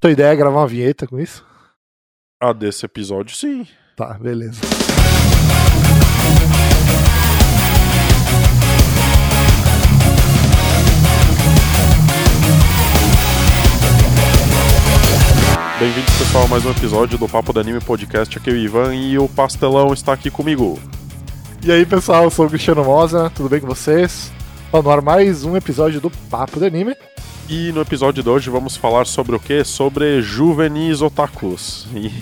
Tua ideia é gravar uma vinheta com isso? Ah, desse episódio, sim. Tá, beleza. Bem-vindos, pessoal, a mais um episódio do Papo do Anime Podcast. Aqui é o Ivan e o Pastelão está aqui comigo. E aí, pessoal, eu sou o Cristiano Mosa, tudo bem com vocês? Tá no ar mais um episódio do Papo do Anime. E no episódio de hoje vamos falar sobre o que? Sobre juvenis otakus. E,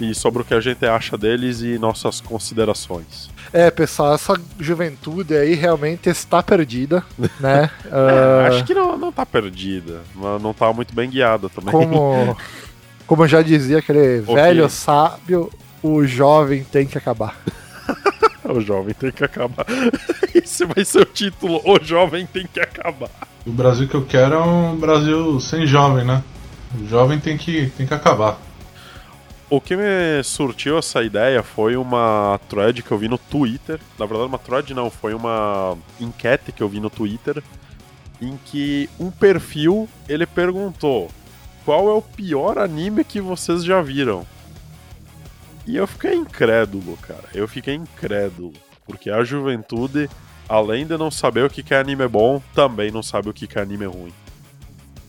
e sobre o que a gente acha deles e nossas considerações. É, pessoal, essa juventude aí realmente está perdida, né? É, Ah, acho que não, não tá perdida, mas não tá muito bem guiada também. como, como já dizia aquele Ok. velho sábio, o jovem tem que acabar. o jovem tem que acabar. Esse vai ser o título: O jovem tem que acabar. O Brasil que eu quero é um Brasil sem jovem, né? O jovem tem que, tem que acabar. O que me surtiu essa ideia foi uma thread que eu vi no Twitter. Na verdade, uma thread não, foi uma enquete que eu vi no Twitter. Em que um perfil ele perguntou: Qual é o pior anime que vocês já viram? E eu fiquei incrédulo, cara. Eu fiquei incrédulo. Porque a juventude, além de não saber o que é anime bom, também não sabe o que é anime ruim.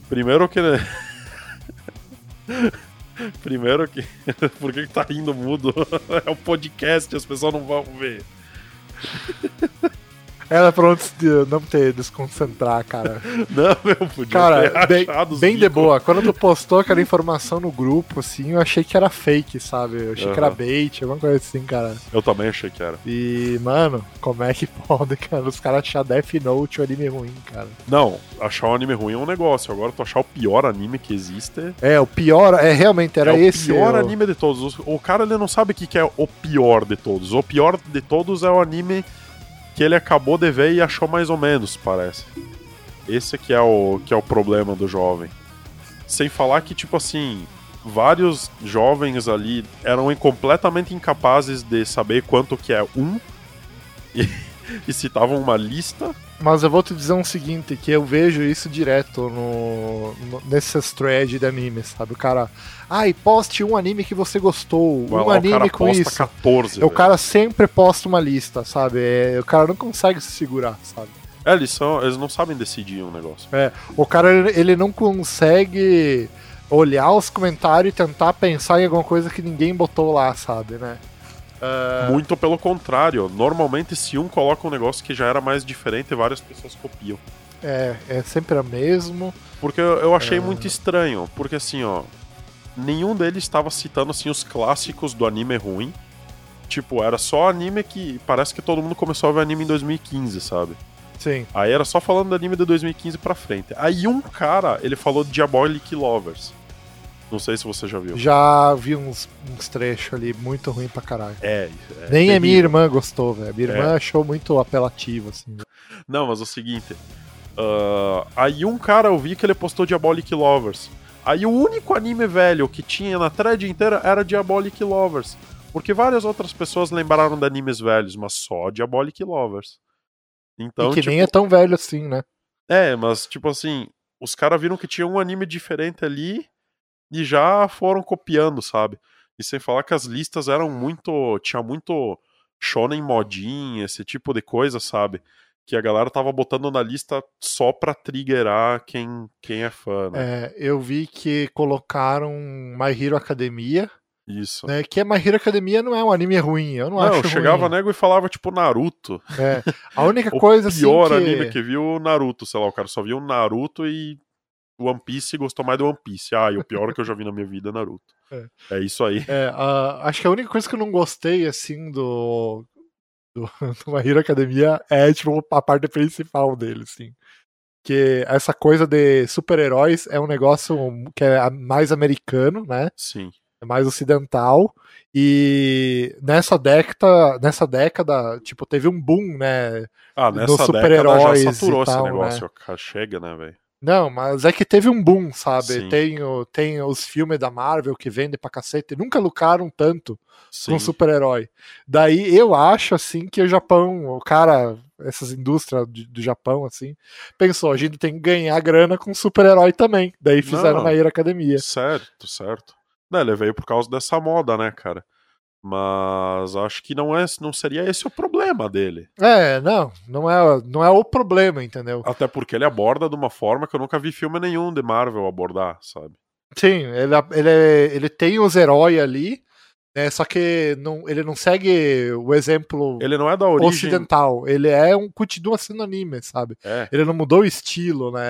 Primeiro que. Primeiro que. Por que, que tá rindo mudo? É um podcast, as pessoas não vão ver. Era pra não des- não ter desconcentrar, cara. Não, eu podia Cara, bem, bem de boa. Quando tu postou aquela informação no grupo, assim, eu achei que era fake, sabe? Eu achei que era bait, alguma coisa assim, cara. Eu também achei que era. E, mano, como é que pode, cara? Os caras achar Death Note um anime ruim, cara. Não, achar um anime ruim é um negócio. Agora tu achar o pior anime que existe. É, o pior, é realmente, era é o esse. pior o- anime de todos. O, o cara ele não sabe o que, que é o pior de todos. O pior de todos é o anime que ele acabou de ver e achou mais ou menos, parece. Esse que é o que é o problema do jovem. Sem falar que tipo assim, vários jovens ali eram completamente incapazes de saber quanto que é um e, e citavam uma lista. Mas eu vou te dizer um seguinte, que eu vejo isso direto no, no nesses threads de anime, sabe? O cara, ai, poste um anime que você gostou, Vai um lá, o anime cara com posta isso. 14. o velho. cara sempre posta uma lista, sabe? É, o cara não consegue se segurar, sabe? É, eles, são, eles não sabem decidir um negócio. É, o cara ele não consegue olhar os comentários e tentar pensar em alguma coisa que ninguém botou lá, sabe, né? Ah, Muito pelo contrário. Normalmente, se um coloca um negócio que já era mais diferente, várias pessoas copiam. é, é sempre a mesmo. Porque eu, eu achei É. muito estranho. Porque assim, ó. Nenhum deles estava citando assim os clássicos do anime ruim. Tipo, era só anime que. Parece que todo mundo começou a ver anime em 2015, sabe? Sim. Aí era só falando do anime de 2015 pra frente. Aí um cara, ele falou de Diabolic Lovers. Não sei se você já viu. Já vi uns, uns trechos ali muito ruim pra caralho. É, é Nem a minha irmã gostou, velho. Minha irmã É. achou muito apelativo, assim. Não, mas é o seguinte. ah, aí um cara eu vi que ele postou Diabolic Lovers. Aí o único anime velho que tinha na thread inteira era Diabolic Lovers. Porque várias outras pessoas lembraram de animes velhos, mas só Diabolic Lovers. Então, e que tipo, nem é tão velho assim, né? é, mas tipo assim, os caras viram que tinha um anime diferente ali e já foram copiando, sabe? E sem falar que as listas eram muito. Tinha muito shonen modinha, esse tipo de coisa, sabe? Que a galera tava botando na lista só pra triggerar quem, quem é fã, né? É, eu vi que colocaram My Hero Academia, Isso. né? Que My Hero Academia não é um anime ruim, eu não, Não, acho chegava ruim. nego e falava tipo Naruto. É, a única O coisa assim pior que... anime que viu, Naruto, sei lá, o cara só viu Naruto e One Piece gostou mais do One Piece. Ah, e o pior que eu já vi na minha vida é Naruto. É. É isso aí. É, a- acho que a única coisa que eu não gostei, assim, do, do, do My Hero Academia é, tipo, a parte principal dele, assim. Que essa coisa de super-heróis é um negócio que é mais americano, né? Sim. É mais ocidental. E nessa década, nessa década, tipo, teve um boom, né? Ah, nessa década já saturou esse tal, negócio. Cara, Chega, né, velho? Não, mas é que teve um boom, sabe? Sim. Tem, o- tem os filmes da Marvel que vendem pra cacete, nunca lucraram tanto Sim. com super-herói. Daí eu acho, assim, que o Japão, o cara, essas indústrias do Japão, assim, pensou, a gente tem que ganhar grana com super-herói também. Daí fizeram Não. uma Hero Academia. Certo, certo. Não, ele veio por causa dessa moda, né, cara? Mas acho que não, é, não seria esse o problema dele. É, não, não é, não é o problema, entendeu? Até porque ele aborda de uma forma que eu nunca vi filme nenhum de Marvel abordar, sabe? Sim, ele, ele, ele tem os heróis ali, né, só que não, ele não segue o exemplo Ele não é da origem. ocidental. Ele é um continua sendo anime, sabe? É, Ele não mudou o estilo, né?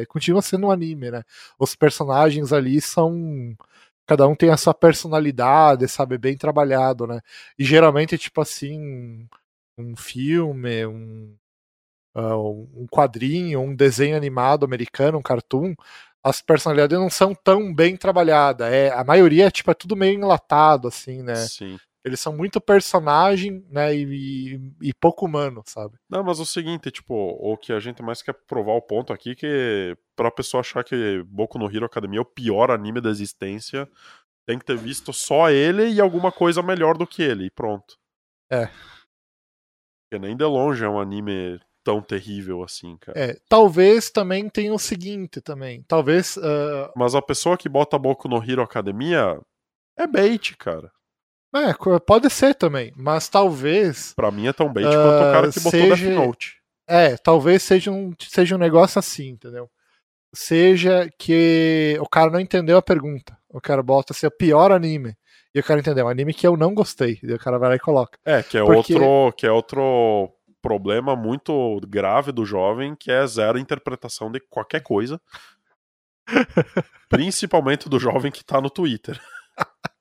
É, continua sendo um anime, né? Os personagens ali são cada um tem a sua personalidade, sabe, bem trabalhado, né? E geralmente tipo assim, um filme, um ah, um quadrinho, um desenho animado americano, um cartoon, as personalidades não são tão bem trabalhadas. É, a maioria tipo é tudo meio enlatado assim, né? sim. Eles são muito personagem, né, e, e, e pouco humano, sabe? Não, mas o seguinte, tipo, o que a gente mais quer provar o ponto aqui que pra pessoa achar que Boku no Hero Academia é o pior anime da existência, tem que ter visto só ele e alguma coisa melhor do que ele, e pronto. É. Porque nem de longe é um anime tão terrível assim, cara. É, talvez também tenha o seguinte também. Talvez. ah, Mas a pessoa que bota Boku no Hero Academia é bait, cara. É, pode ser também, mas talvez. Pra mim é tão bait Ah, quanto o cara que botou seja- Death Note. É, talvez seja um, seja um negócio assim, entendeu? Seja que o cara não entendeu a pergunta. O cara bota assim, o pior anime. E o cara entendeu, um anime que eu não gostei. E o cara vai lá e coloca. É, que é Porque- outro, que é outro problema muito grave do jovem, que é zero interpretação de qualquer coisa. Principalmente do jovem que tá no Twitter.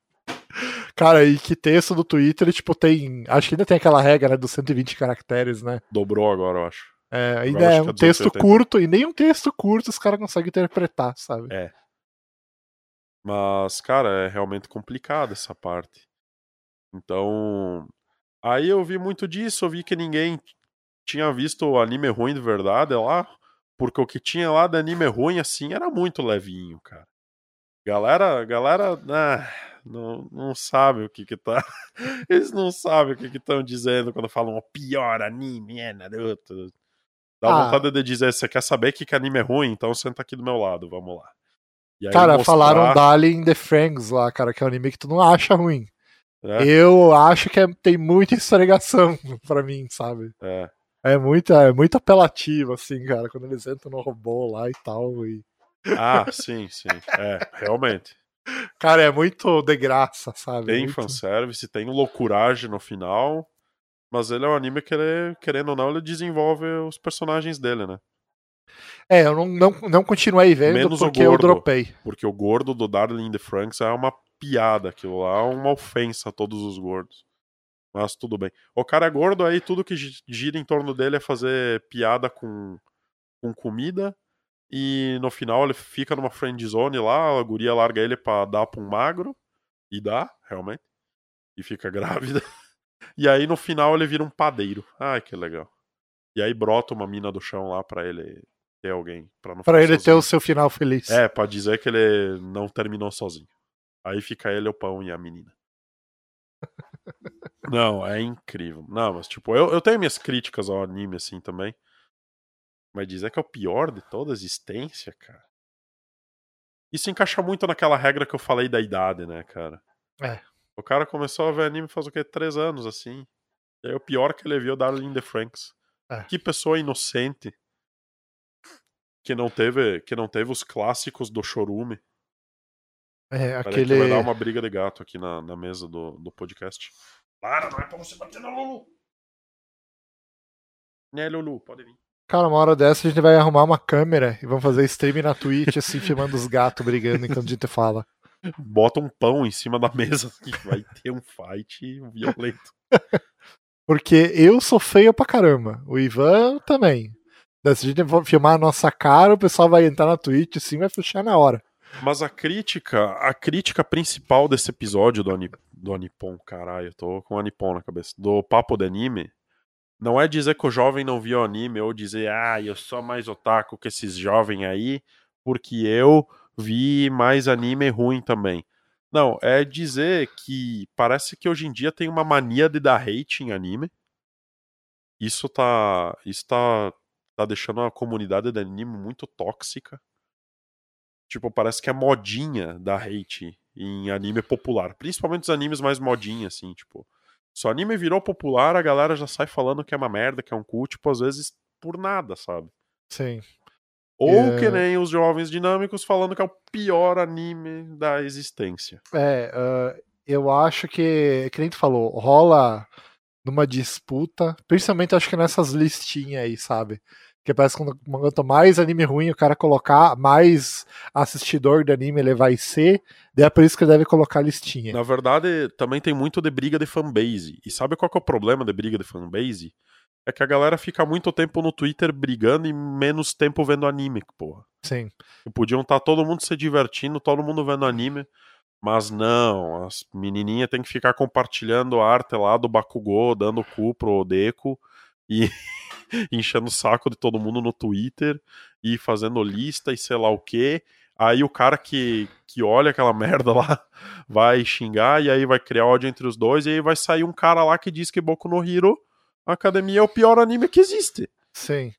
Cara, e que texto do Twitter, tipo, tem. Acho que ainda tem aquela regra, né, dos 120 caracteres, né? Dobrou agora, eu acho. É, ainda é um é texto 280. curto, e nem um texto curto os caras conseguem interpretar, sabe? É. Mas, cara, é realmente complicado essa parte. Então. Aí eu vi muito disso, eu vi que ninguém tinha visto o anime ruim de verdade lá. Porque o que tinha lá de anime ruim, assim, era muito levinho, cara. Galera, galera, ah, não, não sabe o que que tá. Eles não sabem o que que estão dizendo quando falam o pior anime é Naruto. Dá Ah. vontade de dizer, você quer saber que, que anime é ruim? Então senta aqui do meu lado, vamos lá. Aí Cara, mostrar, falaram Dali in the Franks lá, cara, que é um anime que tu não acha ruim. né? Eu acho que é- tem muita esfregação pra mim, sabe? É. É muito, é muito apelativo, assim, cara, quando eles entram no robô lá e tal. E... Ah, sim, sim. É, realmente. Cara, é muito de graça, sabe? Tem muito... fanservice, tem loucuragem no final. Mas ele é um anime que, ele, querendo ou não, ele desenvolve os personagens dele, né? É, eu não, não, não continuei vendo Menos o porque eu gordo. dropei. Porque o gordo do Darling in the Franks é uma piada. Aquilo lá é uma ofensa a todos os gordos. Mas tudo bem. O cara é gordo, aí tudo que gi- gira em torno dele é fazer piada com, com comida. E no final ele fica numa friend zone lá, a guria larga ele pra dar pra um magro. E dá, realmente. E fica grávida. E aí no final ele vira um padeiro. Ai, que legal. E aí brota uma mina do chão lá pra ele ter alguém. Pra, não Pra ele ter sozinho. o seu final feliz. É, pra dizer que ele não terminou sozinho. Aí fica ele, o pão e a menina. Não, é incrível. Não, mas tipo, eu, eu tenho minhas críticas ao anime assim também. Mas dizer que é o pior de toda a existência, cara. Isso encaixa muito naquela regra que eu falei da idade, né, cara? É. O cara começou a ver anime faz o quê? Três anos, assim. E aí o pior que ele viu é Darling in the Franks. É. Que pessoa inocente que não teve, que não teve os clássicos do Chorume. É, Peraí aquele. que vai dar uma briga de gato aqui na, na mesa do, do podcast. Para, não é pra você bater na Lulu. Né, Lulu, pode vir. Cara, uma hora dessa a gente vai arrumar uma câmera e vamos fazer stream na Twitch, assim, filmando os gatos brigando enquanto a gente fala. Bota um pão em cima da mesa que vai ter um fight violento. Porque eu sou feio pra caramba. O Ivan também. Daí, Se a gente for filmar a nossa cara, o pessoal vai entrar na Twitch assim vai fechar na hora. Mas a crítica, a crítica principal desse episódio do, Ani, do Anipon, caralho, eu tô com o Anipon na cabeça, do Papo de Anime, Não é dizer que o jovem não viu anime ou dizer, ah, eu sou mais otaku que esses jovens aí, porque eu vi mais anime ruim também. Não, é dizer que parece que hoje em dia tem uma mania de dar hate em anime. Isso tá. Isso tá, tá deixando a comunidade de anime muito tóxica. Tipo, parece que é modinha dar hate em anime popular. Principalmente os animes mais modinha, assim, tipo. Se o anime virou popular, a galera já sai falando que é uma merda, que é um cu, tipo, às vezes por nada, sabe? Sim. Ou É. que nem os jovens dinâmicos falando que é o pior anime da existência. É, ah, eu acho que, que nem tu falou, rola numa disputa, principalmente acho que nessas listinhas aí, sabe? Porque parece que quanto mais anime ruim o cara colocar, mais assistidor de anime ele vai ser, daí é por isso que ele deve colocar listinha. Na verdade, também tem muito de briga de fanbase. E sabe qual que é o problema de briga de fanbase? É que a galera fica muito tempo no Twitter brigando e menos tempo vendo anime, porra. Sim. E podiam estar todo mundo se divertindo, todo mundo vendo anime. Mas não, as menininhas tem que ficar compartilhando a arte lá do Bakugou, dando cu pro Deco e enchendo o saco de todo mundo no Twitter e fazendo lista e sei lá o que. Aí o cara que, que olha aquela merda lá vai xingar e aí vai criar ódio entre os dois e aí vai sair um cara lá que diz que Boku no Hero Academia é o pior anime que existe. Sim.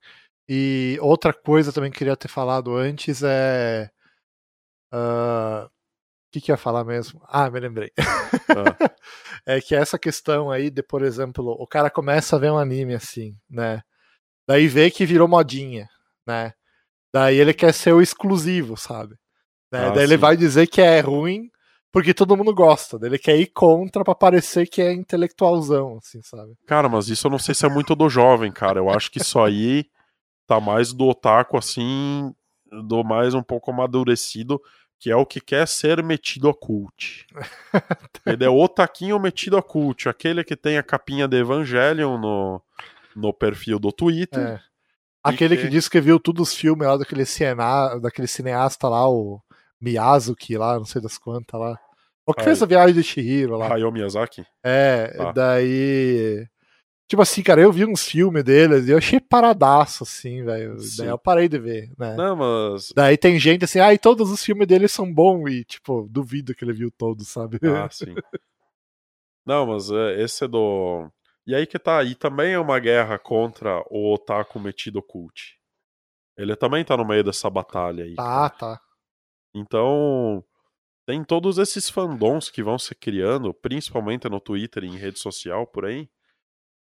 E outra coisa também que queria ter falado antes é. O que, que ia falar mesmo? Ah, me lembrei. Ah. é que essa questão aí de, por exemplo, o cara começa a ver um anime assim, né? Daí vê que virou modinha, né? Daí ele quer ser o exclusivo, sabe? Né? Ah, Daí ele sim. vai dizer que é ruim porque todo mundo gosta. Daí ele quer ir contra pra parecer que é intelectualzão, assim, sabe? Cara, mas isso eu não sei se é muito do jovem, cara. Eu acho que isso aí tá mais do otaku, assim, do mais um pouco amadurecido, que é o que quer ser metido a cult. Ele é o otaquinho metido a cult, aquele que tem a capinha de Evangelion no, no perfil do Twitter. É. Aquele que- que disse que viu todos os filmes lá daquele, daquele cineasta lá, o Miyazuki lá, não sei das quantas lá. O que Ai. fez a viagem de Chihiro lá. Hayao Miyazaki. É, Tá. daí. Tipo assim, cara, eu vi uns filmes deles e eu achei paradaço, assim, velho. Daí eu parei de ver, né? Não, mas. Daí tem gente assim, ah, e todos os filmes deles são bons, e, tipo, duvido que ele viu todos, sabe? Ah, sim. Não, mas é, esse é do. E aí que tá, e também é uma guerra contra o otaku metido cult. Ele também tá no meio dessa batalha aí. Tá, tá. Então, tem todos esses fandoms que vão se criando, principalmente no Twitter e em rede social por aí.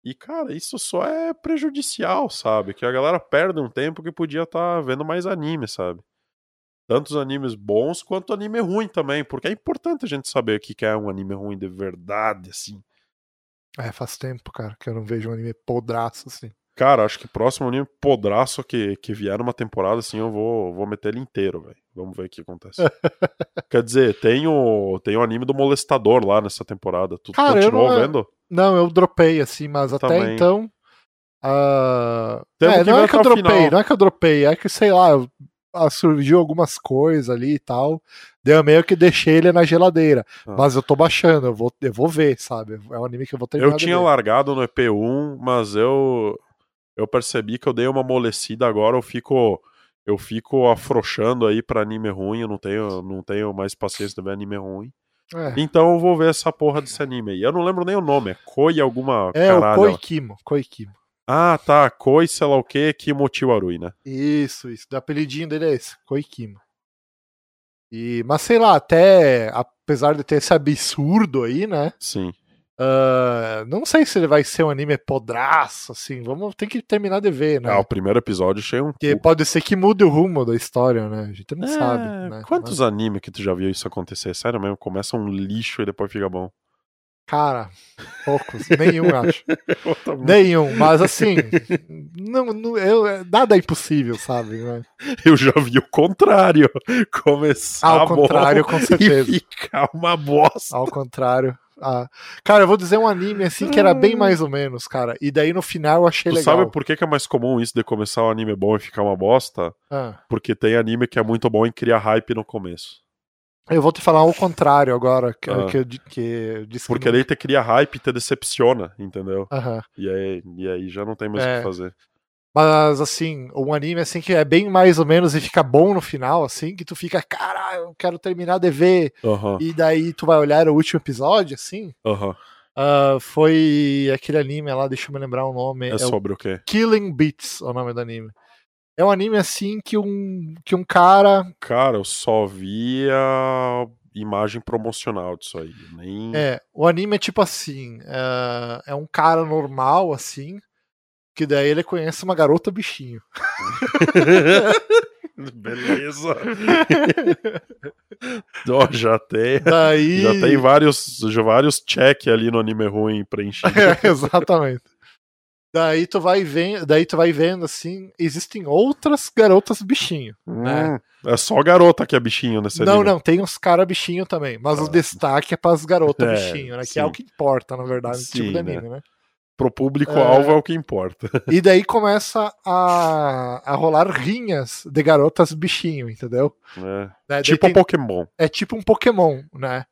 E, cara, isso só é prejudicial, sabe? Que a galera perde um tempo que podia estar vendo mais anime, sabe? Tantos animes bons quanto anime ruim também, porque é importante a gente saber o que é um anime ruim de verdade, assim. É, faz tempo, cara, que eu não vejo um anime podraço, assim. Cara, acho que próximo anime podraço que, que vier numa temporada, assim, eu vou, vou meter ele inteiro, velho. Vamos ver o que acontece. Quer dizer, tem o, tem o anime do Molestador lá nessa temporada. Tu Cara, continuou não- vendo? Não, eu dropei, assim, mas até então. Temos é, não é que eu dropei, final. não é que eu dropei, é que, sei lá, ah, surgiu algumas coisas ali e tal. Daí eu meio que deixei ele na geladeira. Ah. Mas eu tô baixando, eu vou, eu vou ver, sabe? É um anime que eu vou terminar Eu tinha largado no EP1, mas eu eu percebi que eu dei uma amolecida agora, eu fico eu fico afrouxando aí pra anime ruim, eu não tenho não tenho mais paciência de ver anime ruim. É, Então eu vou ver essa porra desse anime aí. Eu não lembro nem o nome, é Koi alguma é o caralho. Koikimo, Koikimo. Ah, tá, Koi sei lá o que, Kimochi Warui, né? Isso, isso. O apelidinho dele é esse, Koikimo. E, mas sei lá, até apesar de ter esse absurdo aí, né? Sim. Ah, não sei se ele vai ser um anime podraço, assim. Vamos ter que terminar de ver, né? Ah, o primeiro episódio achei um Porque pode ser que mude o rumo da história, né? A gente não É, sabe. Né? Quantos animes que tu já viu isso acontecer? Sério mesmo, começa um lixo e depois fica bom. Cara, poucos. nenhum, acho. Nenhum. Mas assim, não, não, eu, nada é impossível, sabe? né? Eu já vi o contrário. Começar Ao contrário, com certeza. e ficar uma bosta. Ao contrário. Ah, cara, eu vou dizer um anime assim que era bem mais ou menos, cara. E daí no final eu achei Tu legal. sabe por que, que é mais comum isso de começar um anime bom e ficar uma bosta? Ah, Porque tem anime que é muito bom e cria hype no começo. Eu vou te falar o contrário agora, que, Ah. que, que Porque que não- daí te cria hype e te decepciona, entendeu? E aí, e aí já não tem mais o É. que fazer. Mas assim, um anime assim que é bem mais ou menos e fica bom no final, assim, que tu fica, cara, eu quero terminar de ver, Aham, e daí tu vai olhar o último episódio, assim, aham. ah, foi aquele anime lá, deixa eu me lembrar o nome, É é sobre o quê? Killing Beats, é o nome do anime. É um anime assim que um, que um cara. Cara, eu só vi a imagem promocional disso aí. Nem. É, o anime é tipo assim: é, é um cara normal, assim, que daí ele conhece uma garota bichinho. Beleza. Ó, já tem. Daí. Já tem vários, já vários check ali no anime ruim preenchido. É, exatamente. Daí tu vai vendo, daí tu vai vendo assim, existem outras garotas bichinho. Hum, é só garota que é bichinho nesse não, anime. não, tem uns cara bichinho também, mas o Ah. destaque é para as garotas É, bichinho, né? Que é o que importa, na verdade, tipo Sim, de anime, né? Pro público-alvo é... o que importa. E daí começa a, a rolar rinhas de garotas bichinho, entendeu? É. Né? Tipo tem- Pokémon. é tipo um Pokémon, né?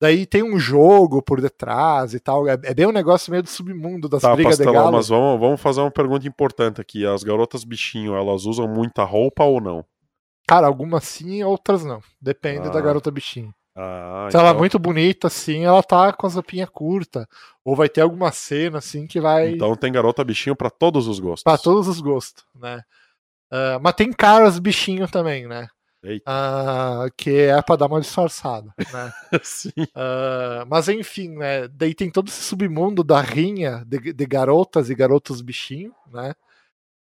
Daí tem um jogo por detrás e tal. É, é bem um negócio meio do submundo das Tá, brigas de Pastelão, galo. mas vamos, vamos fazer uma pergunta importante aqui. As garotas bichinho, elas usam muita roupa ou não? Cara, algumas sim, outras não. Depende Ah, da garota bichinho. Ah, Se ela é então, muito bonita, assim, ela tá com as roupinhas curtas. Ou vai ter alguma cena, assim, que vai então tem garota bichinho pra todos os gostos. pra todos os gostos, né? Ah, mas tem caras bichinho também, né? Ah, que é pra dar uma disfarçada, né? Ah, mas enfim, né? Daí tem todo esse submundo da rinha de, de garotas e garotos bichinho, né?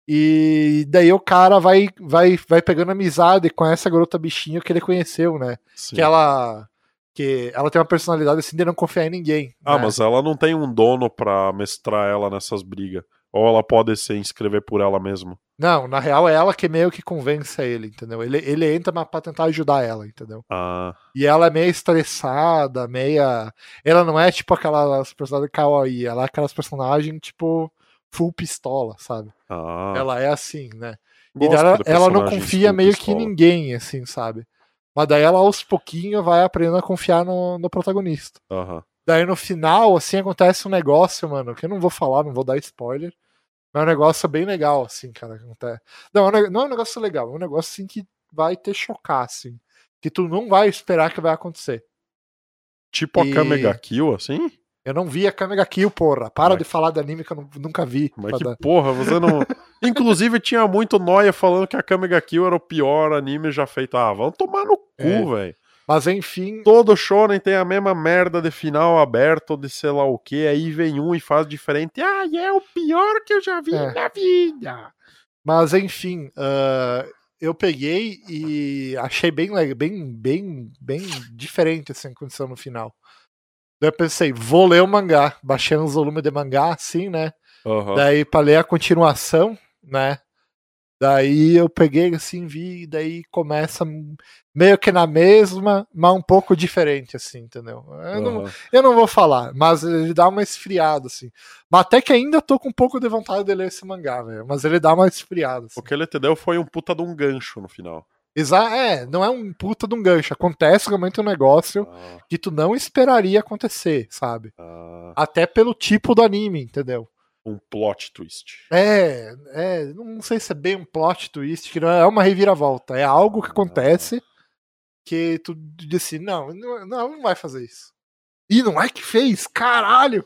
E daí o cara vai, vai, vai pegando amizade com essa garota bichinho que ele conheceu, né? sim. Que ela. Que ela tem uma personalidade assim de não confiar em ninguém. Ah, né? mas ela não tem um dono pra mestrar ela nessas brigas. Ou ela pode se inscrever por ela mesma. Não, na real é ela que meio que convence ele, entendeu? Ele, ele entra pra tentar ajudar ela, entendeu? Ah, E ela é meio estressada, meia. Ela não é tipo aquelas personagens kawaii, ela é aquelas personagens tipo full pistola, sabe? ah. Ela é assim, né? E Gosto ela, ela não confia meio que pistola. em ninguém, assim, sabe? Mas daí ela aos pouquinhos vai aprendendo a confiar no, no protagonista. Aham. Daí no final, assim, acontece um negócio, mano, que eu não vou falar, não vou dar spoiler. Mas é um negócio bem legal, assim, cara. que acontece. Não, é um não é um negócio legal, é um negócio assim que vai te chocar, assim. Que tu não vai esperar que vai acontecer. Tipo E- a Kamega Kill, assim? Eu não vi a Kamega Kill, porra. Para Mas- de falar de anime que eu nu- nunca vi. Mas que dar- porra, você não. Inclusive tinha muito noia falando que a Kamega Kill era o pior anime já feito. Ah, vamos tomar no cu, É. velho. Mas enfim, Todo shonen tem a mesma merda de final aberto, de sei lá o que. Aí vem um e faz diferente. Ah, é o pior que eu já vi É. na vida. Mas enfim, ah, eu peguei e achei bem, bem, bem, bem diferente assim, a condição no final. Daí eu pensei, vou ler o mangá. Baixei uns volumes de mangá, assim, né? Aham. Daí pra ler a continuação, né? Daí eu peguei assim, vi, e daí começa meio que na mesma, mas um pouco diferente, assim, entendeu? Eu não, aham. eu não vou falar, mas ele dá uma esfriada, assim. Mas até que ainda tô com um pouco de vontade de ler esse mangá, velho. Mas ele dá uma esfriada, assim. O que ele te deu foi um puta de um gancho no final. Exa é, não é um puta de um gancho. Acontece realmente um negócio Ah, que tu não esperaria acontecer, sabe? ah, Até pelo tipo do anime, entendeu? um plot twist. É, é, não sei se é bem um plot twist, que não é uma reviravolta. É algo que acontece que tu diz assim, não, não, não vai fazer isso. E não é que fez, caralho!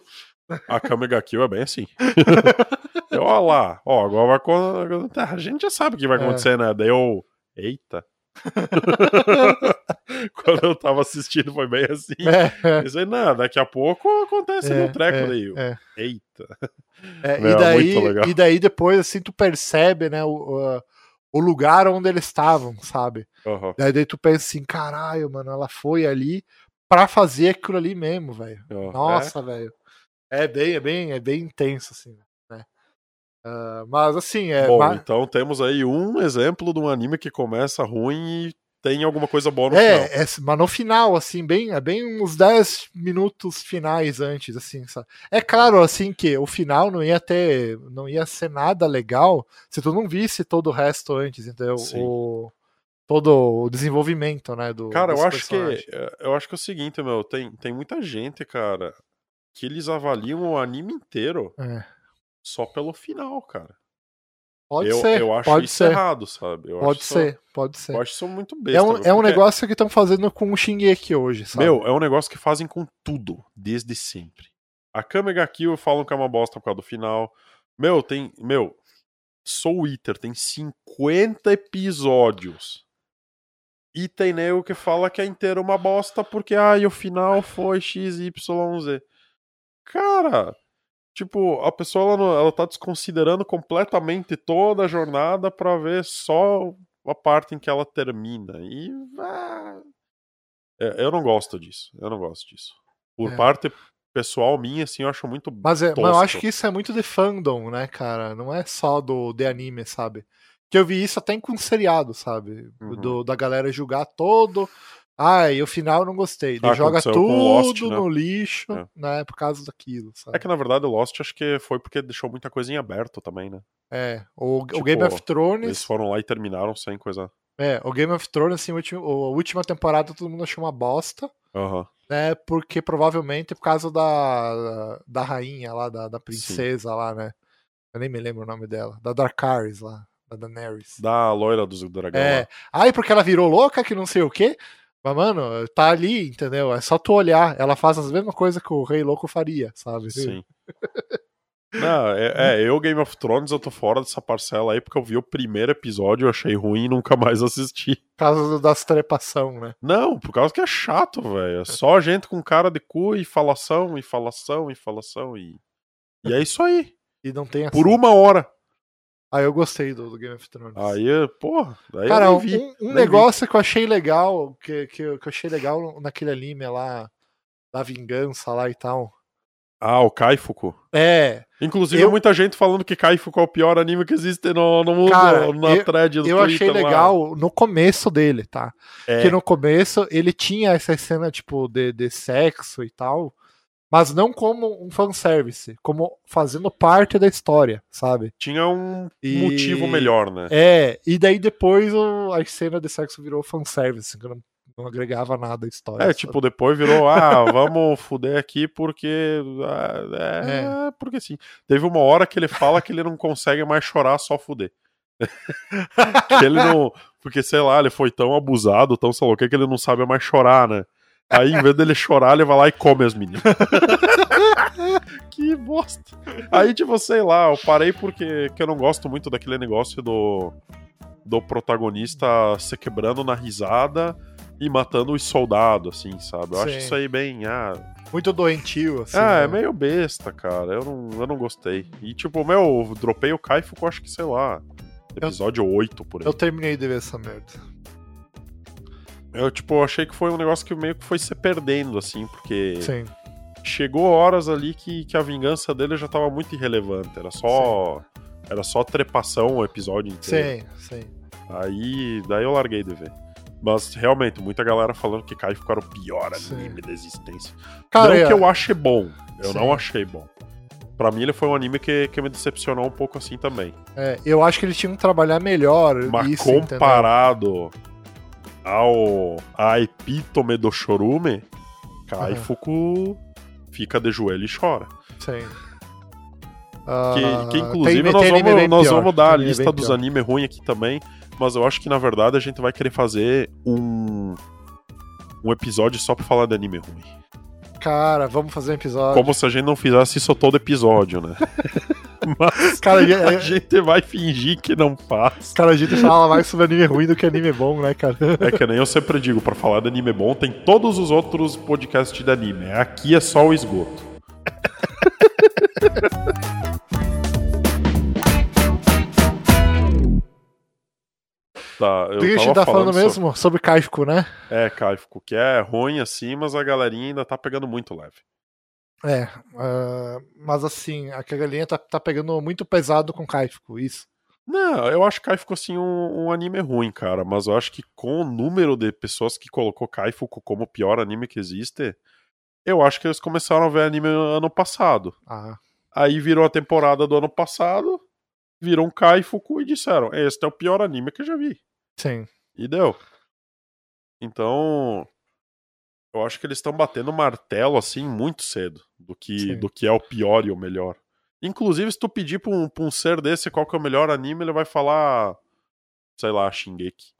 A Kamega Kill é bem assim. ó lá, ó, agora vai. A gente já sabe o que vai É. acontecer, né? Daí eu. Eita. Quando eu tava assistindo foi bem assim. É, é, Pensei, não, daqui a pouco acontece é, um treco é, daí. é. Eita. É, Meu, e, daí, e daí depois, assim, tu percebe, né, o, o, lugar onde eles estavam, sabe? Aham, Daí, daí tu pensa assim, caralho, mano, ela foi ali pra fazer aquilo ali mesmo, velho. aham. Nossa, velho. É bem, é bem, é bem intenso, assim, Ah, mas assim, é. Bom, ma- então temos aí um exemplo de um anime que começa ruim e tem alguma coisa boa no final. É, é, mas no final, assim, bem, é bem uns 10 minutos finais antes, assim, sabe? É claro, assim, que o final não ia ter, não ia ser nada legal se tu não visse todo o resto antes, entendeu? Sim. O, todo o desenvolvimento, né? Do, Cara, eu acho que personagem. eu acho que é o seguinte, meu, tem, tem muita gente, cara, que eles avaliam o anime inteiro É. só pelo final, cara. Pode eu, ser, eu acho pode isso ser, errado, sabe? Eu pode ser, pode Isso, ser. eu acho isso muito besta. É um, é um negócio que estão fazendo com o Shingeki hoje, sabe? Meu, é um negócio que fazem com tudo, desde sempre. A Kamega Kill falam que é uma bosta por causa do final. Meu, tem. Meu, Soul Eater tem 50 episódios. E tem nego que fala que é inteiro uma bosta porque, ai, o final foi XYZ. Cara, tipo, a pessoa ela, não- ela tá desconsiderando completamente toda a jornada pra ver só a parte em que ela termina. E. ah, é, eu não gosto disso. Eu não gosto disso. Por É. parte pessoal minha, assim, eu acho muito. Mas, é, mas eu acho que isso é muito de fandom, né, cara? Não é só do de anime, sabe? Que eu vi isso até com seriado, sabe? Uhum. Do, da galera julgar todo. Ah, e o final eu não gostei. Daí Ah, joga tudo Lost, né? no lixo, É. né? Por causa daquilo, sabe? É que na verdade o Lost acho que foi porque deixou muita coisa em aberto também, né? É, o, o Tipo, Game of Eles Thrones. foram lá e terminaram sem coisa. É, o Game of Thrones, assim, o a última temporada todo mundo achou uma bosta, Aham. né? Porque provavelmente por causa da, da rainha lá, da, da princesa lá, né? Eu nem me lembro o nome dela. Da Dracarys lá, da Daenerys. Da loira dos dragão É. Ai, porque ela virou louca, que não sei o quê. Mas, mano, tá ali, entendeu? É só tu olhar. Ela faz as mesmas coisas que o Rei Louco faria, sabe? Sim. Não, é, é, eu, Game of Thrones, eu tô fora dessa parcela aí porque eu vi o primeiro episódio, eu achei ruim e nunca mais assisti. Por causa das trepação, né? Não, por causa que é chato, velho. É só gente com cara de cu e falação, e falação, e falação, e. E é isso aí. E não tem assim. Por uma hora. Ah, eu gostei do, do Game of Thrones. Aí, porra, daí Cara, eu um, vi. um- um negócio que eu achei legal, que, que, eu- que eu achei legal naquele anime lá, da vingança lá e tal. Ah, o Kaifuku. É, Inclusive, Eu- muita gente falando que Kaifuku é o pior anime que existe no, no mundo, Cara, na eu- thread do eu Twitter achei lá. legal no começo dele, tá? É, Que no começo ele tinha essa cena, tipo, de, de sexo e tal, mas não como um fanservice, como fazendo parte da história, sabe? tinha um E- motivo melhor, né? É, e daí depois o- a cena de sexo virou fanservice, que não, não agregava nada à história. É, sabe? tipo, depois virou, ah, vamos fuder aqui porque. ah, é, porque sim. Teve uma hora que ele fala que ele não consegue mais chorar, só fuder. que ele não. Porque, sei lá, ele foi tão abusado, tão sei lá que ele não sabe mais chorar, né? Aí, em vez dele chorar, ele vai lá e come as meninas. que bosta. Aí, tipo, sei lá, eu parei porque que eu não gosto muito daquele negócio do, do protagonista se quebrando na risada e matando os soldados, assim, sabe? Eu acho Sim. isso aí bem. Ah, Muito doentio, assim. ah, é né? meio besta, cara. Eu não, eu não gostei. E, tipo, meu, eu dropei o Kaifu com acho que, sei lá, episódio 8 por aí. Eu terminei de ver essa merda. Eu, tipo, achei que foi um negócio que meio que foi se perdendo, assim, porque Sim. chegou horas ali que, que a vingança dele já tava muito irrelevante. Era só. Era só trepação o episódio inteiro. Sim, sim. Aí. Daí eu larguei de ver. Mas realmente, muita galera falando que Kaifu era o pior Sim. anime da existência. Cara, não que eu ache bom. Eu Sim. não achei bom. Pra mim, ele foi um anime que, que me decepcionou um pouco assim também. é, eu acho que eles tinham que trabalhar melhor Mas isso, entendeu? Ao a epítome do chorume, Kaifuku fica de joelho e chora. Sim. Que, Ah, que inclusive tem- nós, tem vamos, nós pior, vamos dar a lista dos animes ruins aqui também, mas eu acho que na verdade a gente vai querer fazer um um episódio só pra falar de anime ruim. Cara, vamos fazer um episódio. Como se a gente não fizesse isso todo episódio, né? mas Cara, a a, gente vai fingir que não faz. cara, a gente fala mais sobre anime ruim do que anime bom, né, cara? É que nem eu sempre digo, pra falar de anime bom, tem todos os outros podcasts de anime. Aqui é só o esgoto. Tá, eu tava tá falando sobre- mesmo? Sobre Kaifuku, né? É, Kaifuku, que é ruim assim, mas a galerinha ainda tá pegando muito leve. É, ah, mas assim, a galinha tá, tá pegando muito pesado com Kaifuku, isso. Não, eu acho Kaifuku assim um, um anime ruim, cara, mas eu acho que com o número de pessoas que colocou Kaifuku como o pior anime que existe, eu acho que eles começaram a ver anime ano passado. Ah, Aí virou a temporada do ano passado, viram um Kaifuku e disseram: Este é o pior anime que eu já vi. sim. E deu. Então, eu acho que eles estão batendo martelo assim muito cedo do que, do que é o pior e o melhor. Inclusive, se tu pedir pra um, pra um ser desse qual que é o melhor anime, ele vai falar, sei lá, Shingeki.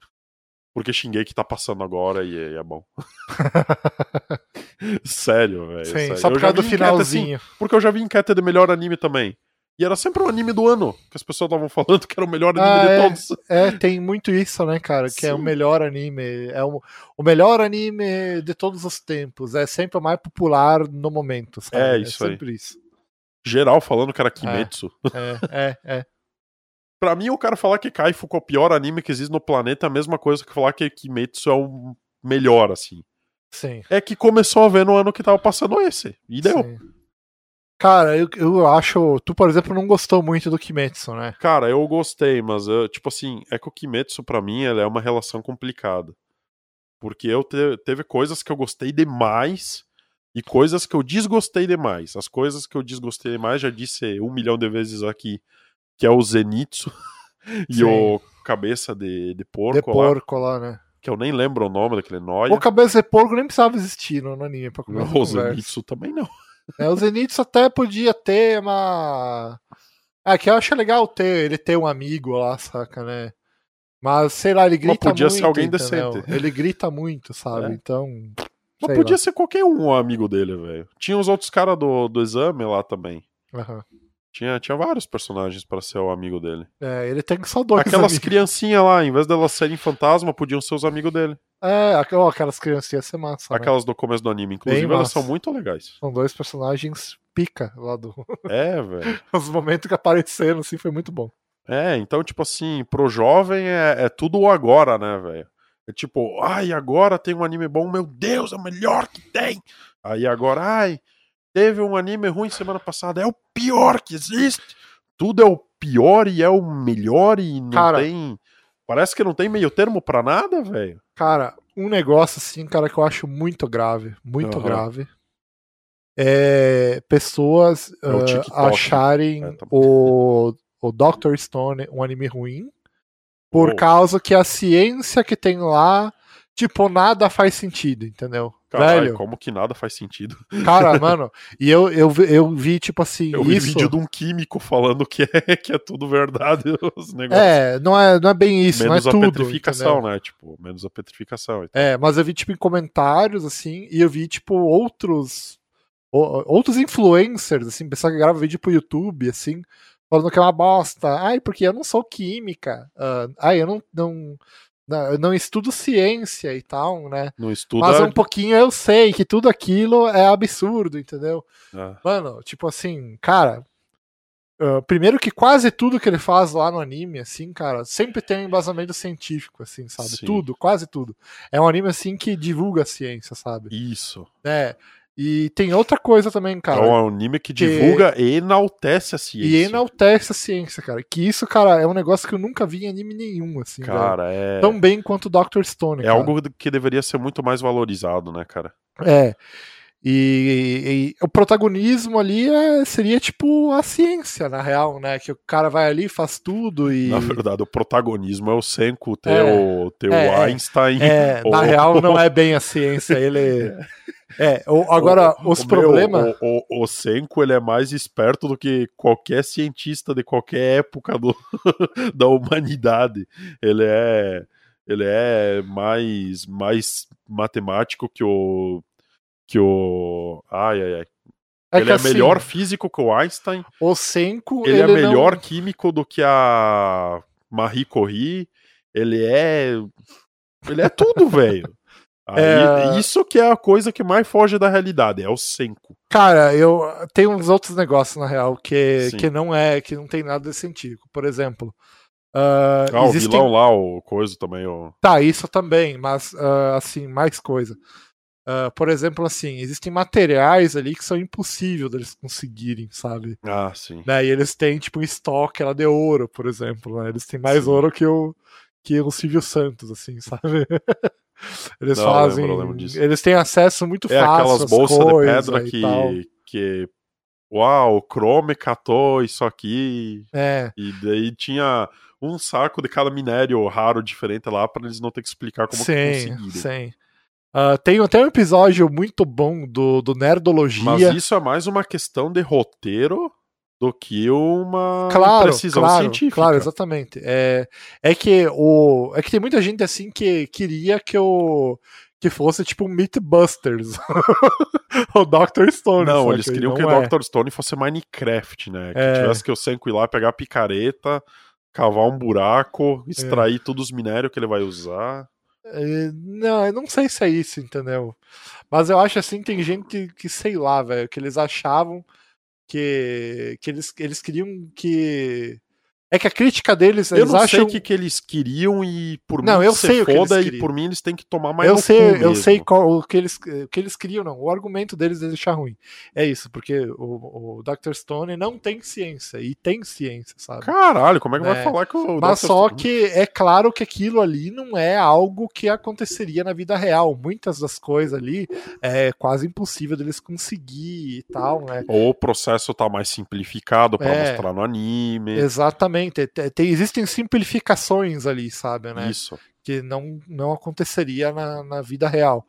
Porque Shingeki tá passando agora e, e é bom. sério, velho. Sim, só por causa do finalzinho. Assim, porque eu já vi enquete de melhor anime também. E era sempre o anime do ano, que as pessoas estavam falando que era o melhor anime ah, de é, todos. É, tem muito isso, né, cara? Que Sim. é o melhor anime. É o, o melhor anime de todos os tempos. É sempre o mais popular no momento, sabe? É isso é sempre aí. isso. Geral falando que era Kimetsu. É, é, é. pra mim, o cara falar que Kaifu é o pior anime que existe no planeta é a mesma coisa que falar que Kimetsu é o melhor, assim. Sim. É que começou a ver no ano que tava passando esse. E deu. Sim. Cara, eu, eu acho. Tu, por exemplo, não gostou muito do Kimetsu, né? Cara, eu gostei, mas, eu, tipo assim, é que o Kimetsu, pra mim, ela é uma relação complicada. Porque eu te, teve coisas que eu gostei demais e coisas que eu desgostei demais. As coisas que eu desgostei demais, já disse um milhão de vezes aqui, que é o Zenitsu e Sim. o Cabeça de, de Porco. De Porco lá, lá né? Que eu nem lembro o nome daquele Noia. O Cabeça de Porco nem precisava existir no anime pra começar. O Zenitsu também não. É, o Zenitsu até podia ter uma. É, que eu acho legal ter ele ter um amigo lá, saca, né? Mas, sei lá, ele grita Mas podia muito. ser alguém entendeu? decente. Ele grita muito, sabe? É. Então. Mas podia lá. ser qualquer um amigo dele, velho. Tinha os outros caras do, do exame lá também. Uhum. Tinha, tinha vários personagens para ser o amigo dele. É, ele tem só dois Aquelas criancinhas lá, em vez delas serem fantasma, podiam ser os amigos dele. É, aquelas criancinhas ser massa. Né? Aquelas né? do começo do anime, inclusive, Bem elas massa. são muito legais. São dois personagens pica lá do. É, velho. Os momentos que apareceram, assim, foi muito bom. É, então, tipo assim, pro jovem é, é tudo o agora, né, velho? É tipo, ai, agora tem um anime bom, meu Deus, é o melhor que tem. Aí agora, ai, teve um anime ruim semana passada, é o pior que existe. Tudo é o pior e é o melhor e não Cara, tem Parece que não tem meio termo para nada, velho. Cara, um negócio assim, cara, que eu acho muito grave, muito uhum. grave, é pessoas é uh, acharem é, tá o, o Doctor Stone um anime ruim por oh. causa que a ciência que tem lá, tipo, nada faz sentido, entendeu? Caralho, Velho. como que nada faz sentido? Cara, mano, e eu, eu, eu vi, tipo assim. Eu vi isso... vídeo de um químico falando que é, que é tudo verdade os negócios. É, não é, não é bem isso, menos não é tudo. Menos a petrificação, entendeu? né? Tipo, menos a petrificação. Então. É, mas eu vi, tipo, em comentários, assim, e eu vi, tipo, outros. Outros influencers, assim, pessoal que grava vídeo pro YouTube, assim, falando que é uma bosta. Ai, porque eu não sou química. Uh, ai, eu não, não, eu não estudo ciência e tal, né? Não estuda... Mas um pouquinho eu sei que tudo aquilo é absurdo, entendeu? Ah. Mano, tipo assim, cara. Uh, primeiro que quase tudo que ele faz lá no anime, assim, cara, sempre tem um embasamento científico, assim, sabe? Sim. Tudo, quase tudo. É um anime, assim, que divulga a ciência, sabe? Isso. É. E tem outra coisa também, cara. É um anime que, que divulga e enaltece a ciência. E enaltece a ciência, cara. Que isso, cara, é um negócio que eu nunca vi em anime nenhum, assim. Cara, velho. é. Tão bem quanto Doctor Stone. É cara. algo que deveria ser muito mais valorizado, né, cara? É. E, e, o protagonismo ali é, seria tipo a ciência, na real, né? Que o cara vai ali, faz tudo e. Na verdade, o protagonismo é o Senko ter é, o, ter é, o Einstein. É, ou... na real não é bem a ciência, ele. É, agora, o, os problemas. O, o, o, Senko ele é mais esperto do que qualquer cientista de qualquer época do, da humanidade. Ele é. Ele é mais, mais matemático que o. Que o. Ai, ai, ai. É ele é assim, melhor físico que o Einstein. O Senko. Ele, é ele é melhor não... químico do que a Marie Curie. Ele é. Ele é tudo, velho. Aí, é... Isso que é a coisa que mais foge da realidade, é o Senko. Cara, eu tenho uns outros negócios, na real, que, que não é, que não tem nada de científico. Por exemplo. Uh, ah, existem... o vilão lá, o coisa também. O... Tá, isso também, mas uh, assim, mais coisa. Uh, por exemplo, assim, existem materiais ali que são impossíveis deles conseguirem, sabe? Ah, sim. Né? E eles têm, tipo, um estoque lá de ouro, por exemplo. Né? Eles têm mais sim. ouro que o, que o Silvio Santos, assim, sabe? Eles não, fazem. lembro, lembro eles têm acesso muito é fácil aquelas bolsas de pedra que, que Uau, o Chrome catou isso aqui. É. E daí tinha um saco de cada minério raro diferente lá para eles não ter que explicar como que sim, conseguiram. sim. Uh, tem até um episódio muito bom do, do Nerdologia. Mas isso é mais uma questão de roteiro do que uma claro, precisão claro, científica. Claro, exatamente. É, é que o é que tem muita gente assim que queria que o que fosse tipo um Mythbusters. o Dr. Stone. Não, eles que queriam não que é. o Dr. Stone fosse Minecraft, né? Que É. tivesse que o Senko ir lá pegar a picareta, cavar um buraco, É. extrair todos os minérios que ele vai usar. É, Não, eu não sei se é isso, entendeu? Mas eu acho assim, tem gente que sei lá, velho, que eles achavam que, que eles, eles queriam que. É que a crítica deles, Eu eles não acham. sei o que, que eles queriam e por Não, mim eu se sei o que eles foda e queriam. por mim eles têm que tomar mais eu sei, eu mesmo. sei qual, o que eles o que eles criam, não. O argumento deles é deixar ruim. É isso, porque o, o Dr. Stone não tem ciência e tem ciência, sabe? Caralho, como é que vai É. falar que o Mas Dr. só Stone- que é claro que aquilo ali não é algo que aconteceria na vida real. Muitas das coisas ali é quase impossível deles conseguir e tal, né? Ou o processo tá mais simplificado pra É. mostrar no anime. Exatamente. Te- te- existem simplificações ali, sabe, né? Isso. que não, não aconteceria na, na vida real.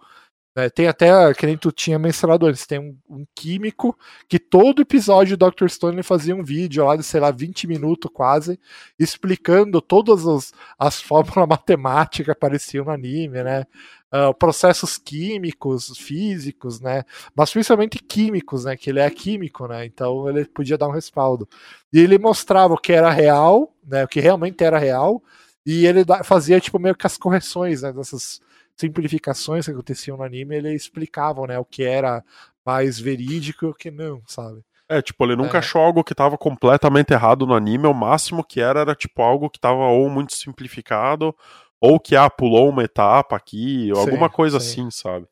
né? tem até, que nem tu tinha mencionado antes, tem um, um químico que todo episódio do Dr. Stone fazia um vídeo lá de, sei lá, 20 minutos quase, explicando todas as, as fórmulas matemáticas que apareciam no anime, né? Ah, processos químicos, físicos, né? Mas principalmente químicos, né? Que ele é químico, né? Então ele podia dar um respaldo. E ele mostrava o que era real, né? O que realmente era real, e ele fazia, tipo, meio que as correções, né, dessas simplificações que aconteciam no anime, ele explicavam, né, o que era mais verídico e o que não, sabe? É, tipo, ele nunca É. achou algo que tava completamente errado no anime, o máximo que era era tipo algo que tava ou muito simplificado, ou que ah, pulou uma etapa aqui, ou Sim, alguma coisa sim. assim, sabe?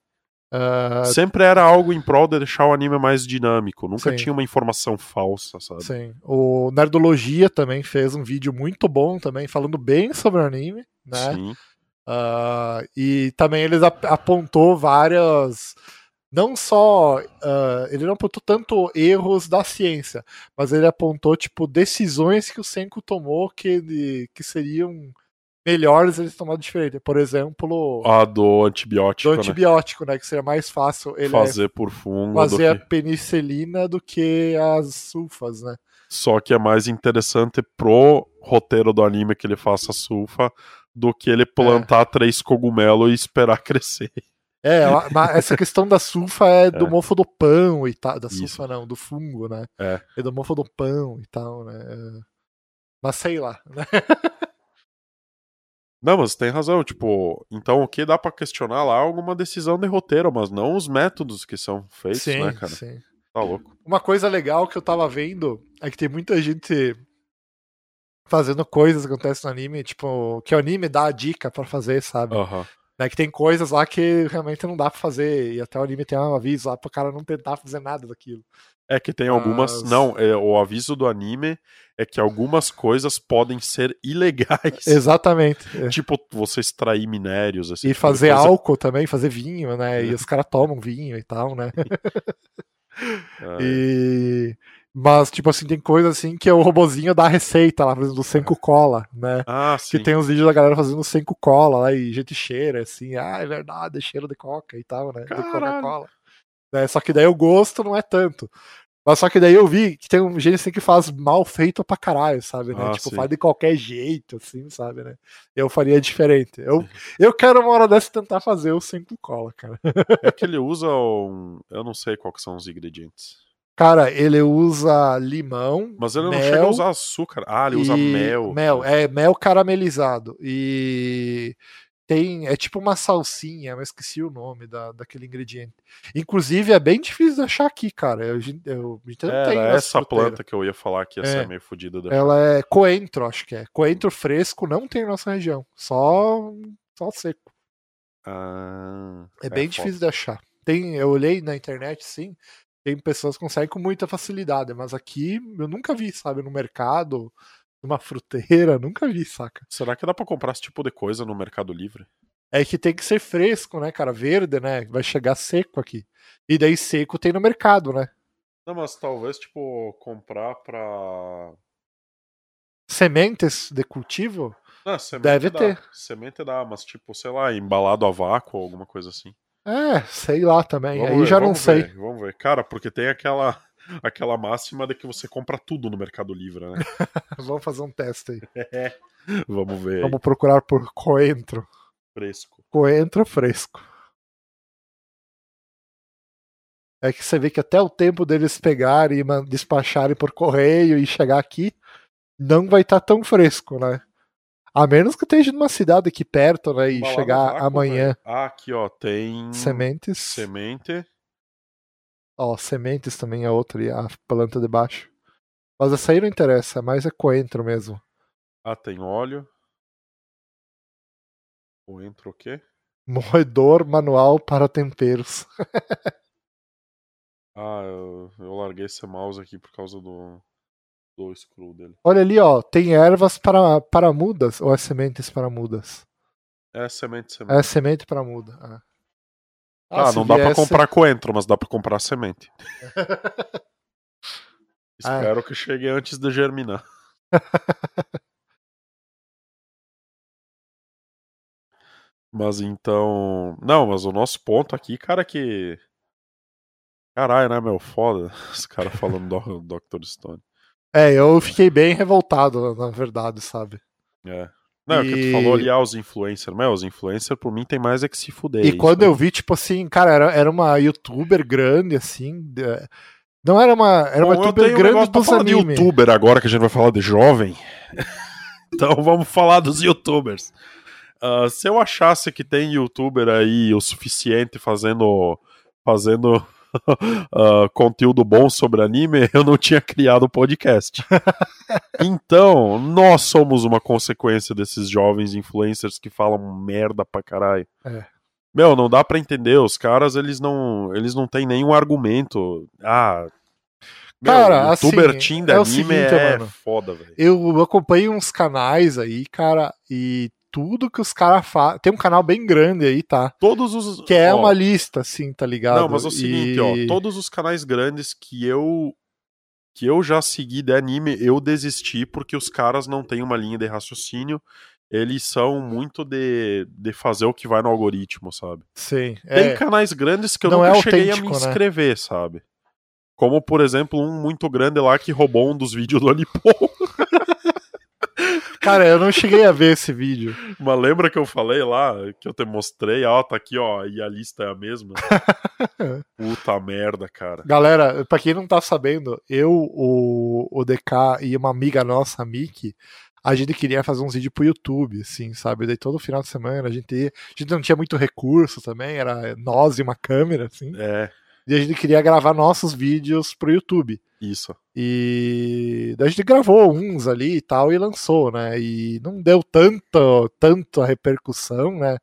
Ah, Sempre era algo em prol de deixar o anime mais dinâmico, nunca Sim. tinha uma informação falsa, sabe? sim. O Nerdologia também fez um vídeo muito bom também, falando bem sobre o anime, né? Sim. Ah, e também ele ap- apontou várias. Não só. ah, ele não apontou tanto erros da ciência, mas ele apontou, tipo, decisões que o Senko tomou que, ele- que seriam melhores eles tomarem diferente. Por exemplo, A do antibiótico, do antibiótico, né? Que seria mais fácil né? ele Fazer por fungo fazer a que... penicilina do que as sulfas, né? Só que é mais interessante pro roteiro do anime que ele faça sulfa do que ele plantar três cogumelos e esperar crescer. É, mas essa questão da sulfa é do É. mofo do pão e tal. Da Isso. sulfa não, do fungo, né? É. É do mofo do pão e tal, né? É. Mas sei lá, né? Não, mas tem razão, tipo, então o que dá pra questionar lá é alguma decisão de roteiro, mas não os métodos que são feitos, sim, né, cara? sim. Tá louco. Uma coisa legal que eu tava vendo é que tem muita gente fazendo coisas que acontecem no anime, tipo, que o anime dá a dica pra fazer, sabe? Aham. Né, que tem coisas lá que realmente não dá pra fazer, e até o anime tem um aviso lá pro cara não tentar fazer nada daquilo. É que tem algumas. Mas- Não, é, o aviso do anime é que algumas coisas podem ser ilegais. Exatamente. é. Tipo, você extrair minérios, assim. E tipo fazer coisa. álcool também, fazer vinho, né? E É. os caras tomam vinho e tal, né? É. E... Mas, tipo assim, tem coisa assim que o robozinho dá a receita lá, por exemplo, do Senko Cola, né? Ah, sim. Que tem uns vídeos da galera fazendo Senko Cola lá e gente cheira, assim, ah, é verdade, é cheiro de coca e tal, né? De Caralho. Coca-Cola. Né, Só que daí o gosto não é tanto. Mas só que daí eu vi que tem um gente assim que faz mal feito pra caralho, sabe? Né? Ah, tipo, sim. faz de qualquer jeito, assim, sabe, né? Eu faria diferente. Eu, eu quero uma hora dessa tentar fazer o Senko Cola, cara. É que ele usa um. Eu não sei qual que são os ingredientes. Cara, ele usa limão. Mas ele não mel chega a usar açúcar. Ah, ele usa mel. Mel, é mel caramelizado. E tem. É tipo uma salsinha, mas esqueci o nome da, daquele ingrediente. Inclusive, é bem difícil de achar aqui, cara. Eu, eu, não tem Era nessa essa fruteira. planta que eu ia falar que ia É. ser meio fodida. da- Ela é coentro, acho que é. Coentro fresco não tem na nossa região. Só, só seco. Ah, É bem foda. difícil de achar. Tem, eu olhei na internet, sim. Tem pessoas que conseguem com muita facilidade, mas aqui eu nunca vi, sabe, no mercado, numa fruteira, nunca vi, saca? Será que dá pra comprar esse tipo de coisa no Mercado Livre? É que tem que ser fresco, né, cara? Verde, né? Vai chegar seco aqui. E daí seco tem no mercado, né? Não, mas talvez, tipo, comprar pra. Sementes de cultivo? Não, semente Deve dá. ter. Semente dá, mas, tipo, sei lá, embalado a vácuo ou alguma coisa assim. É, sei lá também. Vamos Aí ver, já não sei. ver, vamos ver. Cara, porque tem aquela, aquela máxima de que você compra tudo no Mercado Livre, né? Vamos fazer um teste aí. vamos ver. aí. Vamos procurar por coentro. Fresco. Coentro fresco. É que você vê que até o tempo deles pegarem e despacharem por correio e chegar aqui não vai estar tão fresco, né? A menos que esteja numa cidade aqui perto, né? E chegar vácuo, amanhã. velho. Ah, aqui, ó, tem Sementes. semente. Ó, sementes também é outra ali, a planta de baixo. Mas essa aí não interessa, mais é coentro mesmo. Ah, tem óleo. Coentro o quê? Moedor manual para temperos. Ah, eu, eu larguei esse mouse aqui por causa do, do screw dele. Olha ali, ó, tem ervas para, para mudas ou é sementes para mudas? É semente, semente. É semente para muda. Ah, Ah, se não dá pra viesse- comprar coentro, mas dá pra comprar semente. Ah. Espero que chegue antes de germinar. mas então. Não, mas o nosso ponto aqui, cara, é que. Caralho, né, meu? Foda. Os caras falando do Dr. Stone. É, eu fiquei bem revoltado, na verdade, sabe? É. Não, é o que tu E- falou ali, ah, os influencers. Meu, os influencers, por mim, tem mais é que se fuder. E isso quando aí. eu vi, tipo assim, cara, era, era uma youtuber grande, assim. de- Não era uma. Era uma Bom, eu youtuber um grande pra dos falar de anime. youtuber agora que a gente vai falar de jovem. então vamos falar dos youtubers. Ah, se eu achasse que tem youtuber aí o suficiente fazendo fazendo ah, conteúdo bom sobre anime, eu não tinha criado o podcast. então, nós somos uma consequência desses jovens influencers que falam merda pra caralho. É. Meu, não dá pra entender. Os caras, eles não, eles não têm nenhum argumento. Ah, meu, Cara, youtuber assim, de é o anime seguinte, é mano. foda, velho. Eu acompanho uns canais aí, cara, e tudo que os caras fazem. Tem um canal bem grande aí, tá? Todos os. Que é ó, uma lista, assim, tá ligado? Não, mas é o seguinte, E- ó. Todos os canais grandes que eu. Que eu já segui de anime, eu desisti porque os caras não têm uma linha de raciocínio. Eles são muito de, de fazer o que vai no algoritmo, sabe? Sim. Tem É, canais grandes que eu Não nunca é cheguei a me né? inscrever, sabe? Como, por exemplo, um muito grande lá que roubou um dos vídeos do Anipol. Cara, eu não cheguei a ver esse vídeo. Mas lembra que eu falei lá, que eu te mostrei, ó, tá aqui, ó, e a lista é a mesma? Puta merda, cara. Galera, pra quem não tá sabendo, eu, o, o DK e uma amiga nossa, a Miki, a gente queria fazer uns vídeos pro YouTube, assim, sabe? Daí todo final de semana a gente ia. A gente não tinha muito recurso também, era nós e uma câmera, assim. É, E a gente queria gravar nossos vídeos pro YouTube. isso. E daí a gente gravou uns ali e tal e lançou, né? E não deu tanto, tanto a repercussão, né?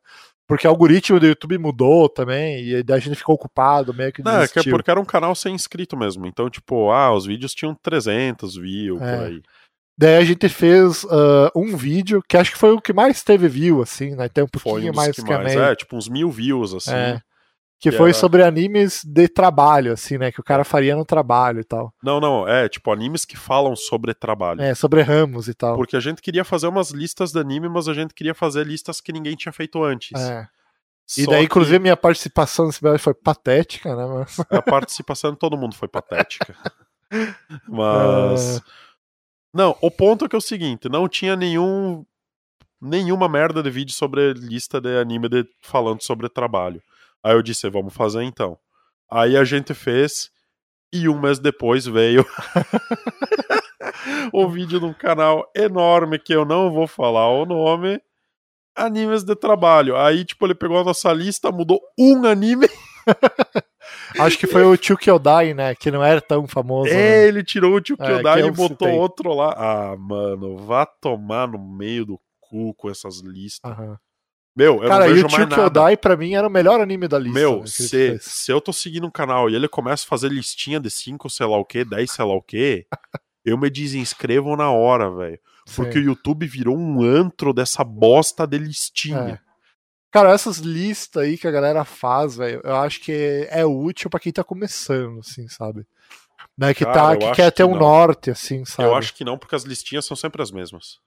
Porque o algoritmo do YouTube mudou também, e daí a gente ficou ocupado, meio que Não, é que é porque era um canal sem inscrito mesmo. Então, tipo, ah, os vídeos tinham 300 views É. por aí. Daí a gente fez ah, um vídeo que acho que foi o que mais teve view, assim, né? Tem um pouquinho Foi um mais que que a mais. É, tipo, uns mil views, assim. É. Que foi sobre animes de trabalho, assim, né? Que o cara faria no trabalho e tal. Não, não, é, tipo, animes que falam sobre trabalho. É, sobre ramos e tal. Porque a gente queria fazer umas listas de anime, mas a gente queria fazer listas que ninguém tinha feito antes. É. E Só daí, que inclusive, minha participação nesse vídeo foi patética, né? Mas... A participação de todo mundo foi patética. Mas. Ah. Não, o ponto é que é o seguinte: não tinha nenhum. Nenhuma merda de vídeo sobre lista de anime de- falando sobre trabalho. Aí eu disse, vamos fazer então. Aí a gente fez, e um mês depois veio o vídeo de um canal enorme que eu não vou falar o nome. Animes de trabalho. Aí, tipo, ele pegou a nossa lista, mudou um anime. Acho que foi o Tio Kyodai, né? Que não era tão famoso. É, né? ele tirou o tio É, Kyodai que e botou citei. outro lá. Ah, mano, vá tomar no meio do cu com essas listas. Aham. Meu, eu Cara, não e vejo mais nada. Kyodai, pra mim, era o melhor anime da lista. Meu, né, se, se eu tô seguindo um canal e ele começa a fazer listinha de 5, sei lá o que, 10, sei lá o que, eu me desinscrevo na hora, velho. Porque Sim. o YouTube virou um antro dessa bosta de listinha. É. Cara, essas listas aí que a galera faz, velho, eu acho que é útil pra quem tá começando, assim, sabe? Né, que, Cara, tá, que quer ter que um norte, assim, sabe? Eu acho que não, porque as listinhas são sempre as mesmas.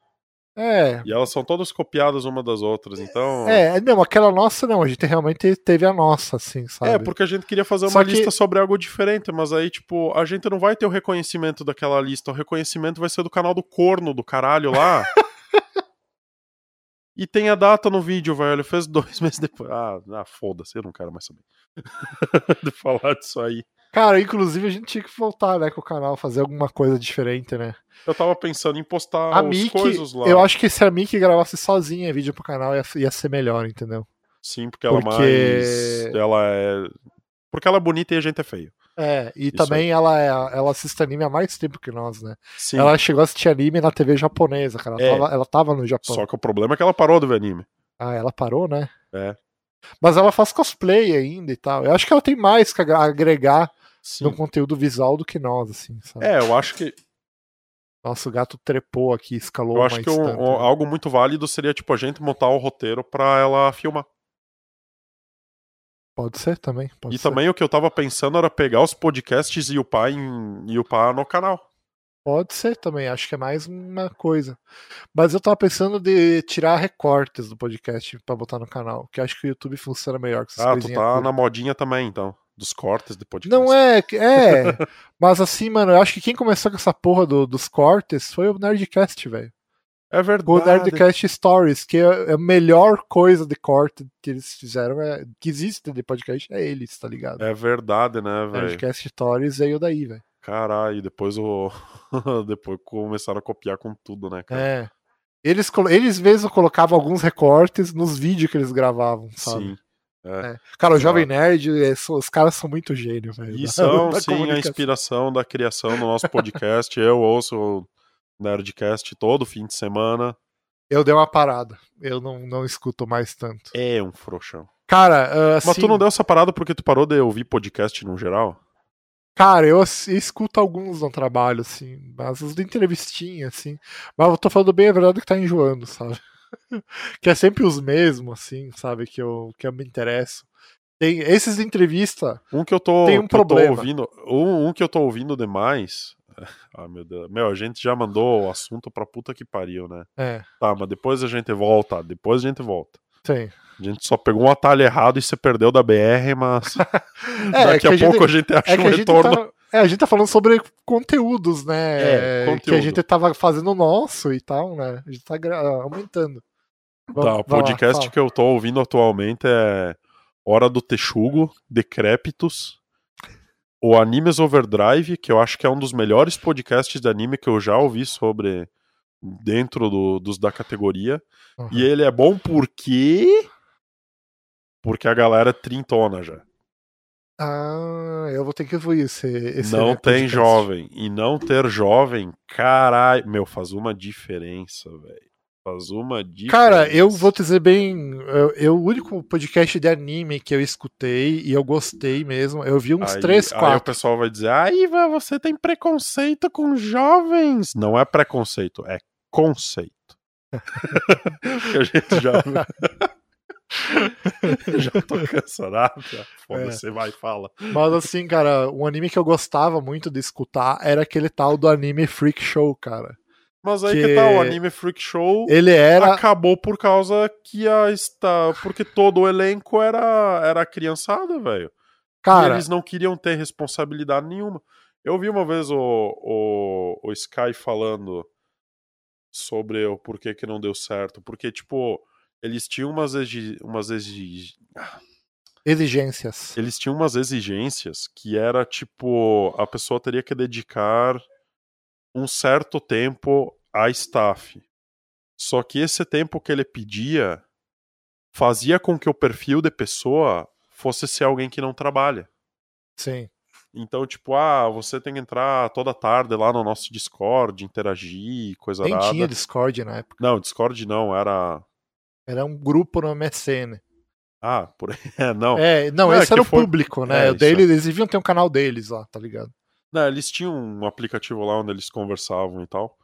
É, E elas são todas copiadas uma das outras, então. é, não, aquela nossa não, a gente realmente teve a nossa, assim, sabe? É, porque a gente queria fazer Só uma que- lista sobre algo diferente, mas aí, tipo, a gente não vai ter o reconhecimento daquela lista. O reconhecimento vai ser do canal do corno do caralho lá. e tem a data no vídeo, velho. Fez dois meses depois. Ah, ah foda-se, eu não quero mais saber. de falar disso aí. Cara, inclusive a gente tinha que voltar, né, com o canal, fazer alguma coisa diferente, né? Eu tava pensando em postar a Mickey, coisas lá. eu acho que se a Mickey gravasse sozinha vídeo pro canal ia, ia ser melhor, entendeu? Sim, porque ela é Porque- mais. Ela é. Porque ela é bonita e a gente é feio. É, e Isso também ela, é, ela assiste anime há mais tempo que nós, né? Sim. Ela chegou a assistir anime na TV japonesa, cara. Ela, É. tava, ela tava no Japão. Só que o problema é que ela parou de ver anime. Ah, ela parou, né? É. Mas ela faz cosplay ainda e tal. Eu acho que ela tem mais que agregar Sim. no conteúdo visual do que nós, assim, sabe? É, eu acho que Nosso gato trepou aqui, escalou Eu acho que né? algo muito válido seria, tipo, a gente montar o roteiro pra ela filmar. Pode ser também. Pode e ser. também o que eu tava pensando era pegar os podcasts e upar, em, e upar no canal. Pode ser também, acho que é mais uma coisa. Mas eu tava pensando de tirar recortes do podcast pra botar no canal, que acho que o YouTube funciona melhor com essas Ah, tu tá curtas. na modinha também, então. Dos cortes de podcast. Não é, é. mas assim, mano, eu acho que quem começou com essa porra do- dos cortes foi o Nerdcast, velho. É O verdade. Nerdcast Stories, que é é a melhor coisa de corte que eles fizeram, é, que existe de podcast, é eles, tá ligado? É verdade, né, velho? Nerdcast Stories veio daí, velho. Caralho, depois o. depois começaram a copiar com tudo, né, cara? É. Eles, eles mesmos colocavam alguns recortes nos vídeos que eles gravavam, sabe? Sim. É. É. Cara, o Jovem Nerd, é, os caras são muito gênios, velho. E são, da sim, a inspiração da criação do nosso podcast. Eu ouço o Nerdcast todo fim de semana. Eu dei uma parada. Eu não, não escuto mais tanto. É um frouxão. Cara, assim, Mas tu não deu essa parada porque tu parou de ouvir podcast no geral? cara, eu ass- escuto alguns no trabalho, assim, mas os de entrevistinha, assim. Mas eu tô falando bem a verdade que tá enjoando, sabe? que é sempre os mesmos, assim, sabe? Que eu, que eu me interesso. Tem esses de entrevista. Um que eu tô, Tem um problema. ouvindo. Um, um que eu tô ouvindo demais. Ah, meu Deus. Meu, a gente já mandou o assunto pra puta que pariu, né? É, Tá, mas depois a gente volta. Depois a gente volta. tem. A gente só pegou um atalho errado e você perdeu da BR, mas É, daqui que a, a gente- pouco a gente acha É um retorno. Tá, é, a gente tá falando sobre conteúdos, né? É, Que a conteúdo. gente tava fazendo nosso e tal, né? A gente tá aumentando. Tá, Vamos- o vai lá, podcast fala. que eu tô ouvindo atualmente é Hora do Texugo, Decrépitos, o Animes Overdrive, que eu acho que é um dos melhores podcasts de anime que eu já ouvi sobre dentro do- dos da categoria. Uhum. E ele é bom porque porque a galera é trintona já. Ah, eu vou ter que ouvir esse. esse não tem podcast. jovem. E não ter jovem, caralho, meu, faz uma diferença, velho. Faz uma diferença. Cara, eu vou te dizer bem. Eu, eu- o único podcast de anime que eu escutei e eu gostei mesmo, eu vi uns Aí- 3, Aí o 4. pessoal vai dizer, aí você tem preconceito com jovens. Não é preconceito, é conceito. que a gente já. já tô cansado. Foda-se, vai, fala. Mas assim, cara, um anime que eu gostava muito de escutar era aquele tal do anime Freak Show, cara. Mas aí Que- que tá, o Anime Freak Show Ele era. acabou por causa que a está. Porque todo o elenco era, era criançada, velho. E Cara, eles não queriam ter responsabilidade nenhuma. Eu vi uma vez o, o, o Sky falando sobre o porquê que não deu certo. Porque, tipo, eles tinham umas, umas exi exigências. eles tinham umas exigências que era tipo a pessoa teria que dedicar um certo tempo a staff. Só que esse tempo que ele pedia fazia com que o perfil de pessoa fosse ser alguém que não trabalha. Sim. Então, tipo, ah, você tem que entrar toda tarde lá no nosso Discord, interagir, coisa Nem nada. tinha Discord na época. Não, Discord não, era. Era um grupo no MSN. Ah, por. É, não. É, não, É, esse que era o foi- público, né? É, dele, é. eles deviam ter um canal deles lá, tá ligado? Não, eles tinham um aplicativo lá onde eles conversavam e tal.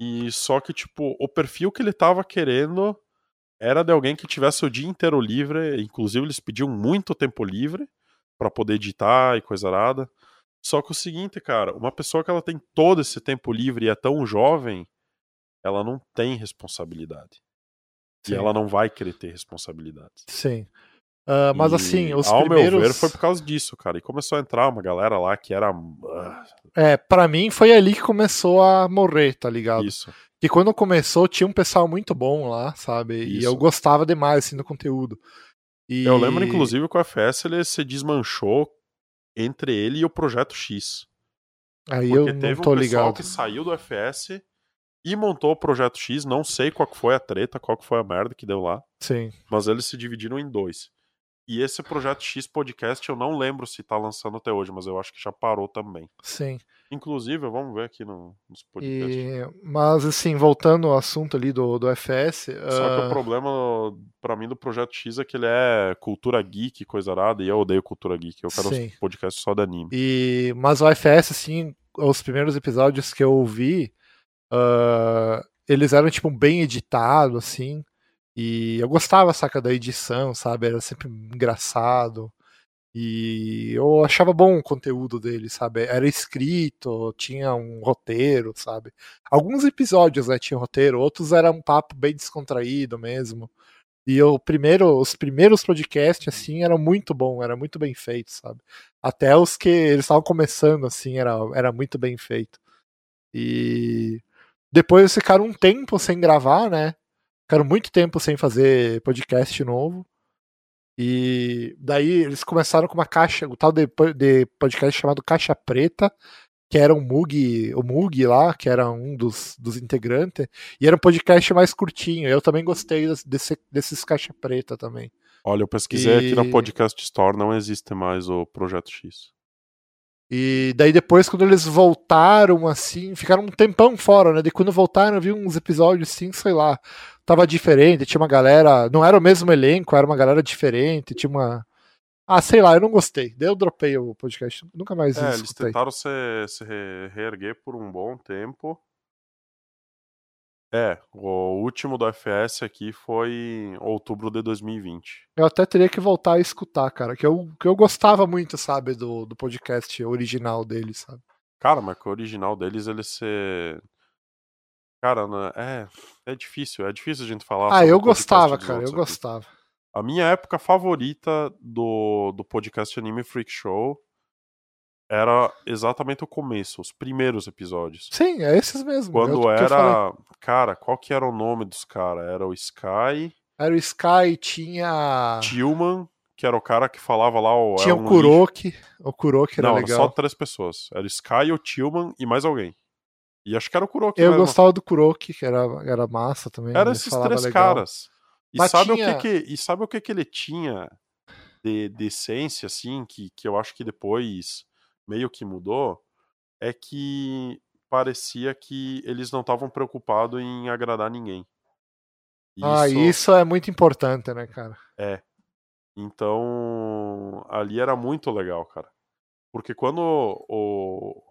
E só que, tipo, o perfil que ele tava querendo era de alguém que tivesse o dia inteiro livre. Inclusive, eles pediam muito tempo livre pra poder editar e coisa arada. Só que o seguinte, cara, uma pessoa que ela tem todo esse tempo livre e é tão jovem, ela não tem responsabilidade. Sim. E ela não vai querer ter responsabilidades. Sim. Ah, mas E, assim, os ao primeiros. meu ver, foi por causa disso, cara. E começou a entrar uma galera lá que era. ah, É, pra mim foi ali que começou a morrer, tá ligado? isso. Que quando começou tinha um pessoal muito bom lá, sabe? E Isso. eu gostava demais assim do conteúdo. E... Eu lembro, inclusive, que o FS ele se desmanchou entre ele e o Projeto X. Aí eu não teve tô um pessoal ligado. que saiu do FS e montou o Projeto X. Não sei qual que foi a treta, qual que foi a merda que deu lá. Sim. Mas eles se dividiram em dois. E esse Projeto X podcast eu não lembro se tá lançando até hoje, mas eu acho que já parou também. Sim. Inclusive, vamos ver aqui no, nos podcasts. E... Mas assim, voltando ao assunto ali do, do FS. Só que ah, o problema pra mim do Projeto X é que ele é cultura geek, coisa arada, e eu odeio cultura geek. Eu quero Sim. um podcast só de anime. E, mas o FS, assim, os primeiros episódios que eu ouvi, ah, eles eram, tipo, bem editados, assim. E eu gostava, saca, da edição, sabe? Era sempre engraçado. E eu achava bom o conteúdo dele, sabe? Era escrito, tinha um roteiro, sabe? Alguns episódios, né, tinha roteiro, outros era um papo bem descontraído mesmo. E o primeiro, os primeiros podcasts, assim, eram muito bom, era muito bem feito, sabe? Até os que eles estavam começando, assim, era, era muito bem feito. E depois eles ficaram um tempo sem gravar, né? Ficaram muito tempo sem fazer podcast novo. E daí eles começaram com uma caixa, o tal de, de podcast chamado Caixa Preta, que era um Mug, o Mug lá, que era um dos, dos integrantes, e era um podcast mais curtinho. Eu também gostei desse- desse- desses Caixa Preta também. Olha, eu pesquisei aqui na E- Podcast Store, não existe mais o Projeto X. E daí depois, quando eles voltaram, assim, ficaram um tempão fora, né? Daí quando voltaram, eu vi uns episódios, assim, sei lá, tava diferente, tinha uma galera, não era o mesmo elenco, era uma galera diferente, tinha uma... Ah, sei lá, eu não gostei. Daí eu dropei o podcast, nunca mais É, eles escutei. tentaram se, se re- reerguer por um bom tempo. É, o último do FS aqui foi em outubro de 2020. Eu até teria que voltar a escutar, cara, que eu, que eu gostava muito, sabe, do, do podcast original deles, sabe? Cara, mas que o original deles, ele ser. Cara, né, é, é difícil, é difícil a gente falar. Ah, eu gostava, cara, eu aqui. gostava. A minha época favorita do, do podcast Anime Freak Show era exatamente o começo, os primeiros episódios. Sim, é esses mesmo. é o Quando falei. era. Cara, qual que era o nome dos caras? Era o Sky, Era o Sky, tinha... Tillman, que era o cara que falava lá. O, Tinha é o um Kuroki, o Kuroki lixo. era Não, era legal. só três pessoas. Era o Sky, o Tillman e mais alguém. E acho que era o Kuroki Eu mesmo. gostava do Kuroki, que era, era massa também. Era esses três legal. caras. E Mas sabe, tinha- o que que, e sabe o que que ele tinha de, de essência, assim, que, que eu acho que depois meio que mudou? É que parecia que eles não estavam preocupados em agradar ninguém. Ah, isso é muito importante, né, cara? É. Então, ali era muito legal, cara. Porque quando o,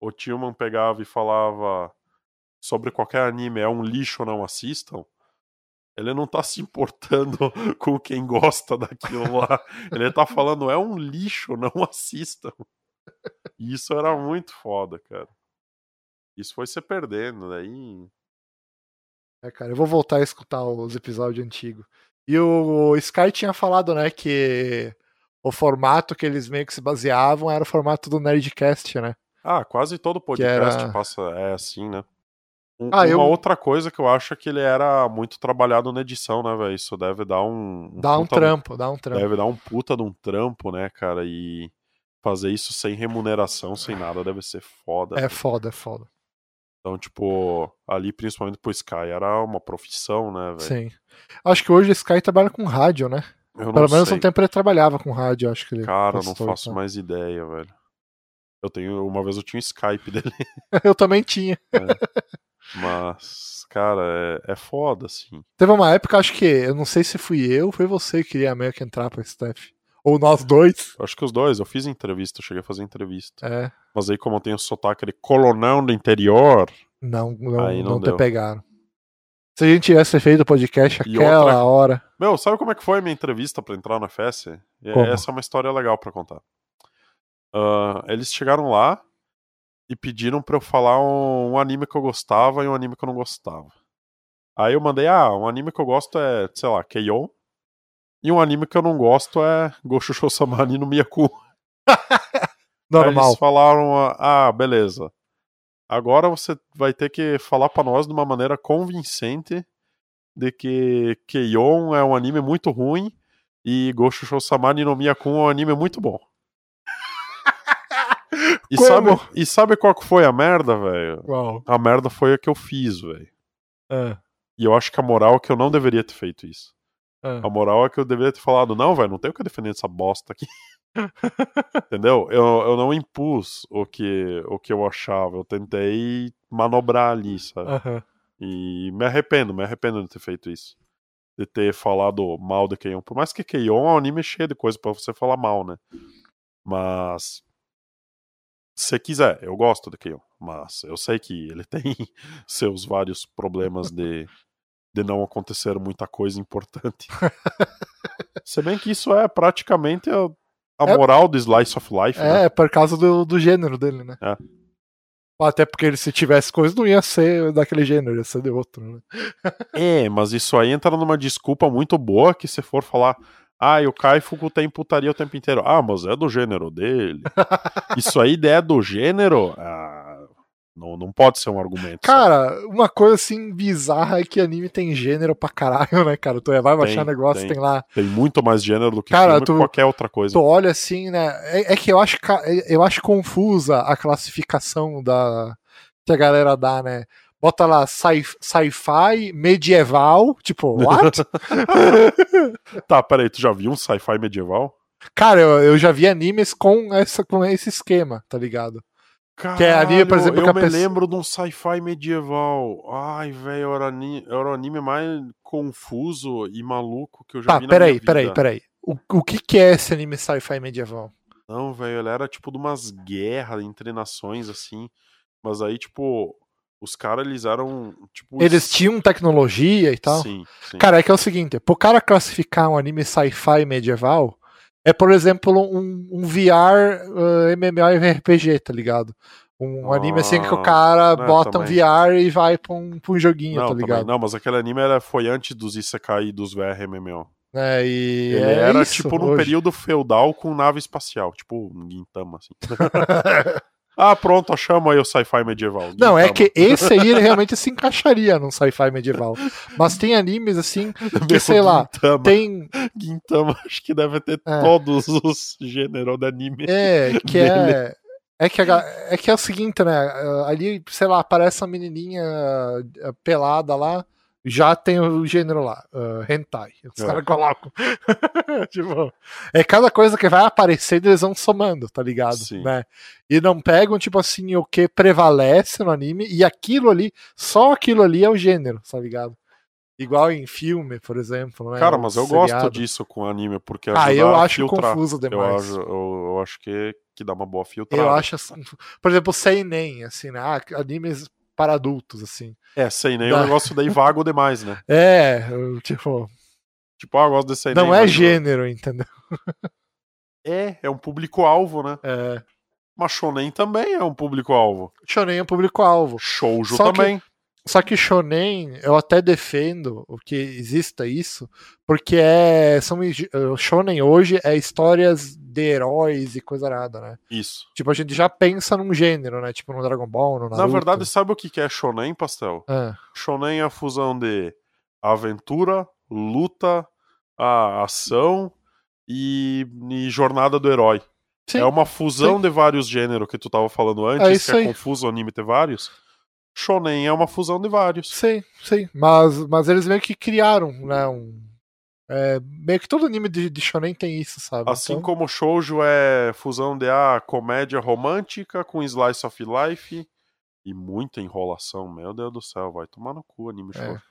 o Tillman pegava e falava sobre qualquer anime é um lixo, não assistam, ele não tá se importando com quem gosta daquilo lá. Ele tá falando, é um lixo, não assistam. E isso era muito foda, cara. Isso foi se perdendo, daí. É, cara, eu vou voltar a escutar os episódios antigos. E o Sky tinha falado, né, que o formato que eles meio que se baseavam era o formato do Nerdcast, né? Ah, quase todo podcast era- passa é assim, né? Um- Ah, uma eu- outra coisa que eu acho é que ele era muito trabalhado na edição, né, velho? Isso deve dar um. Dá um trampo, dá um trampo. Deve dar um puta de um trampo, né, cara? E fazer isso sem remuneração, sem nada, deve ser foda. É foda, é foda. Então, tipo, ali principalmente pro Sky era uma profissão, né, velho? Sim. Acho que hoje o Sky trabalha com rádio, né? Eu não Pelo menos sei. um tempo ele trabalhava com rádio, acho que ele. Cara, eu não faço mais ideia, velho. Eu tenho. Uma vez eu tinha um Skype dele. Eu também tinha. Mas, cara, é, é foda, assim. Teve uma época, acho que, eu não sei se fui eu, foi você que queria meio que entrar pra staff. Ou nós dois. Acho que os dois, eu fiz entrevista, eu cheguei a fazer entrevista. É. Mas aí, como eu tenho sotaque de colonão do interior, Não, não, Aí não não, te pegaram. Se a gente tivesse feito o podcast E aquela outra- hora. Meu, sabe como é que foi a minha entrevista pra entrar na FS? Como? Essa é uma história legal pra contar. ah, eles chegaram lá e pediram pra eu falar um, um anime que eu gostava e um anime que eu não gostava. Aí eu mandei, ah, um anime que eu gosto é, sei lá, Keion. E um anime que eu não gosto é Gosho Samani no Miyaku. Aí Normal. eles falaram, ah, beleza. Agora você vai ter que falar pra nós de uma maneira convincente de que Keion é um anime muito ruim e Gosho Samani no Miyaku é um anime muito bom. E Como? sabe, e sabe qual que foi a merda, velho? A merda foi a que eu fiz, velho. Ah, E eu acho que a moral é que eu não deveria ter feito isso. Ah. A moral é que eu deveria ter falado, não, velho, não tenho o que defender essa bosta aqui. Entendeu? Eu, eu não impus o que, o que eu achava. Eu tentei manobrar ali, sabe? Aham. E me arrependo, me arrependo de ter feito isso. De ter falado mal de Keion. Por mais que Keion é um anime cheio de coisa pra você falar mal, né? Mas. Se quiser, eu gosto de Keion. Mas eu sei que ele tem seus vários problemas de, de não acontecer muita coisa importante. Se bem que isso é praticamente a, a É- moral do Slice of Life, né? É, por causa do, do gênero dele, né? É. Até porque ele, se tivesse coisa, não ia ser daquele gênero, ia ser de outro, né? É, mas isso aí entra numa desculpa muito boa que se for falar, ah, e o Kaifuku tem putaria o tempo inteiro. Ah, mas é do gênero dele. isso aí é do gênero? Ah, não, não pode ser um argumento. sabe? Cara, uma coisa assim bizarra é que anime tem gênero pra caralho, né, cara? Tu vai baixar Tem, negócio, tem. tem lá. Tem muito mais gênero do que Cara, tu- qualquer outra coisa. Tu olha assim, né? É, é que eu acho, ca- eu acho confusa a classificação da que a galera dá, né? Bota lá sci- sci-fi, medieval, tipo, what? Tá, peraí, tu já viu um sci-fi medieval? Cara, eu, eu já vi animes com, essa, com esse esquema, tá ligado? Que é anime, por Caralho, exemplo, eu me pessoa- lembro de um sci-fi medieval. Ai, velho, era, era o anime mais confuso e maluco que eu já Tá, vi na peraí, minha peraí, vida. peraí. O, o que, que é esse anime sci-fi medieval? Não, velho, ele era tipo de umas guerras entre nações, assim. Mas aí, tipo, os caras, eles eram, tipo... Eles es- tinham tecnologia e tal? Sim, sim. Cara, é que é o seguinte, pro cara classificar um anime sci-fi medieval, é, por exemplo, um, um VR uh, MMORPG, tá ligado? Um anime assim que o Ah, cara é, bota um também. VR e vai pra um, pra um joguinho, não, tá também ligado? não, mas aquele anime era, foi antes dos Isekai e dos VRMMO. É, e Ele é era, isso, tipo, num hoje. período feudal com nave espacial. Tipo, um Gintama, assim. ah, pronto, achamos aí o sci-fi medieval. Não, é Gintama. que esse aí ele realmente se encaixaria num sci-fi medieval. Mas tem animes assim que, sei lá, Gintama. tem. Gintama, acho que deve ter É. todos os gêneros de anime. É, que é. É que, a é que é o seguinte, né? Ali, sei lá, aparece uma menininha ah, pelada lá, já tem o gênero lá, ah, hentai. Os É. caras colocam. tipo, é cada coisa que vai aparecendo, eles vão somando, tá ligado? Sim. Né? E não pegam, tipo assim, o que prevalece no anime, e aquilo ali, só aquilo ali é o gênero, tá ligado? Igual em filme, por exemplo. Né? Cara, mas eu seriado. gosto disso com anime, porque Ah, eu acho filtrar. confuso Eu demais. acho, eu, eu acho que, que dá uma boa filtrada. Eu acho assim, por exemplo, Seinen, assim, né? Ah, animes para adultos, assim. É, sem nem Dá. um negócio daí vago demais, né? É, tipo, Tipo, ah, eu gosto de sem não é gênero, entendeu? É, é um público-alvo, né? É, Mas Shonen também é um público-alvo. shonen é o público-alvo. Shoujo Só que- também. Só que shonen, eu até defendo o que exista isso, porque é são o shonen hoje é histórias de heróis e coisa nada, né? Isso. Tipo, a gente já pensa num gênero, né? Tipo no Dragon Ball, no Naruto. Na verdade, sabe o que é Shonen, Pastel? Ah, Shonen é a fusão de aventura, luta, ação e, e jornada do herói. sim, é uma fusão de vários gêneros que tu tava falando antes, É que é aí. confuso o anime ter vários. Shonen é uma fusão de vários. Sim, sim. Mas, mas eles meio que criaram, né? Um, é, meio que todo anime de, de shonen tem isso, sabe? Assim Então, como Shoujo é fusão de ah, comédia romântica com slice of life e muita enrolação. Meu Deus do céu, vai tomar no cu anime É. Shoujo.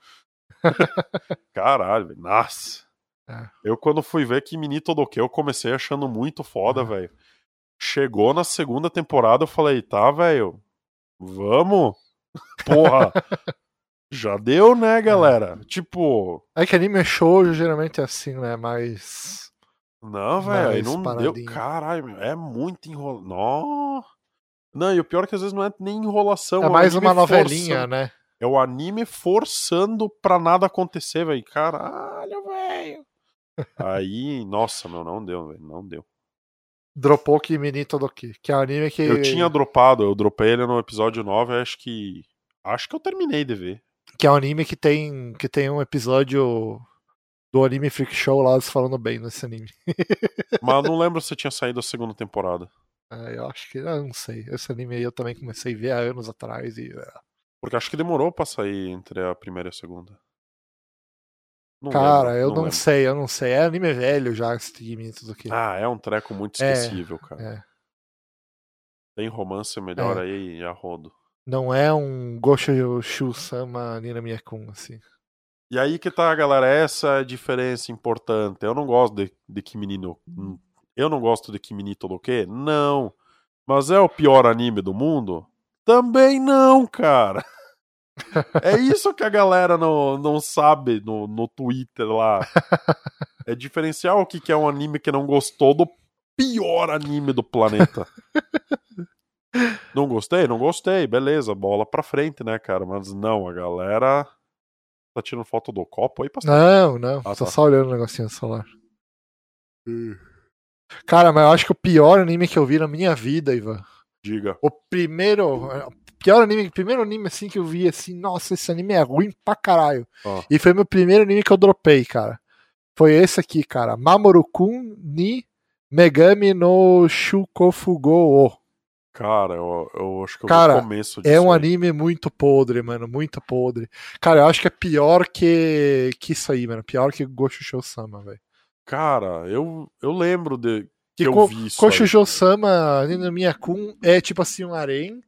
Caralho, velho. Nossa. É. Eu quando fui ver que Mini Todoke eu comecei achando muito foda, É. velho. Chegou na segunda temporada, eu falei, tá, velho, vamos? Porra. Já deu, né, galera? Tipo, É que anime shoujo geralmente é assim, né? Mas. Não, velho, aí não deu. paradinho. Caralho, meu, é muito enrolo. Não. Não, e o pior é que às vezes não é nem enrolação. É o mais uma novelinha, forçando- né? É o anime forçando pra nada acontecer, velho. Caralho, velho. Aí, nossa, meu, não deu, velho. Não deu. Dropou Kimi Todoki, que é um anime que. Eu tinha dropado, eu dropei ele no episódio 9, acho que. Acho que eu terminei de ver. Que é um anime que tem, que tem um episódio do Anime Freak Show lá eles falando bem nesse anime. Mas eu não lembro se tinha saído a segunda temporada. É, eu acho que. Eu não sei. Esse anime aí eu também comecei a ver há anos atrás e. é, Porque acho que demorou pra sair entre a primeira e a segunda. Não Cara, lembro, eu não, lembro. sei, eu não sei. É anime velho já, esse Kimi Todoki. Ah, é um treco muito É, esquecível, cara. é. Tem romance melhor É. aí a rodo. Não é um Gosho Shu-sama Nina Miyakun, assim. E aí que tá, galera, essa é a diferença importante. Eu não gosto de, de Kimi no... Eu não gosto de Kimi ni Todoke? Não. Mas é o pior anime do mundo? Também não, cara. É isso que a galera não, não sabe no, no Twitter lá. É diferenciar o que, que é um anime que não gostou do pior anime do planeta. Não gostei? Não gostei. Beleza, bola pra frente, né, cara? Mas não, a galera tá tirando foto do copo aí, pastor? Não, não. Ah, tô tá. só olhando o negocinho no celular. Cara, mas eu acho que o pior anime que eu vi na minha vida, Ivan. Diga. O primeiro. Pior anime, primeiro anime assim que eu vi assim, nossa, esse anime é ruim pra caralho. Ó. E foi meu primeiro anime que eu dropei, cara. Foi esse aqui, cara. Mamoru-kun ni Megami no Shukofugo. o. Cara, eu, eu acho que eu Cara, começo disso. É um aí. anime muito podre, mano. Muito podre. Cara, eu acho que é pior que, que isso aí, mano. Pior que Gosho Sama, velho. Cara, eu, eu lembro de que Que eu vi isso. aí. Koshoujo Sama Nina Miyakun é tipo assim um harém,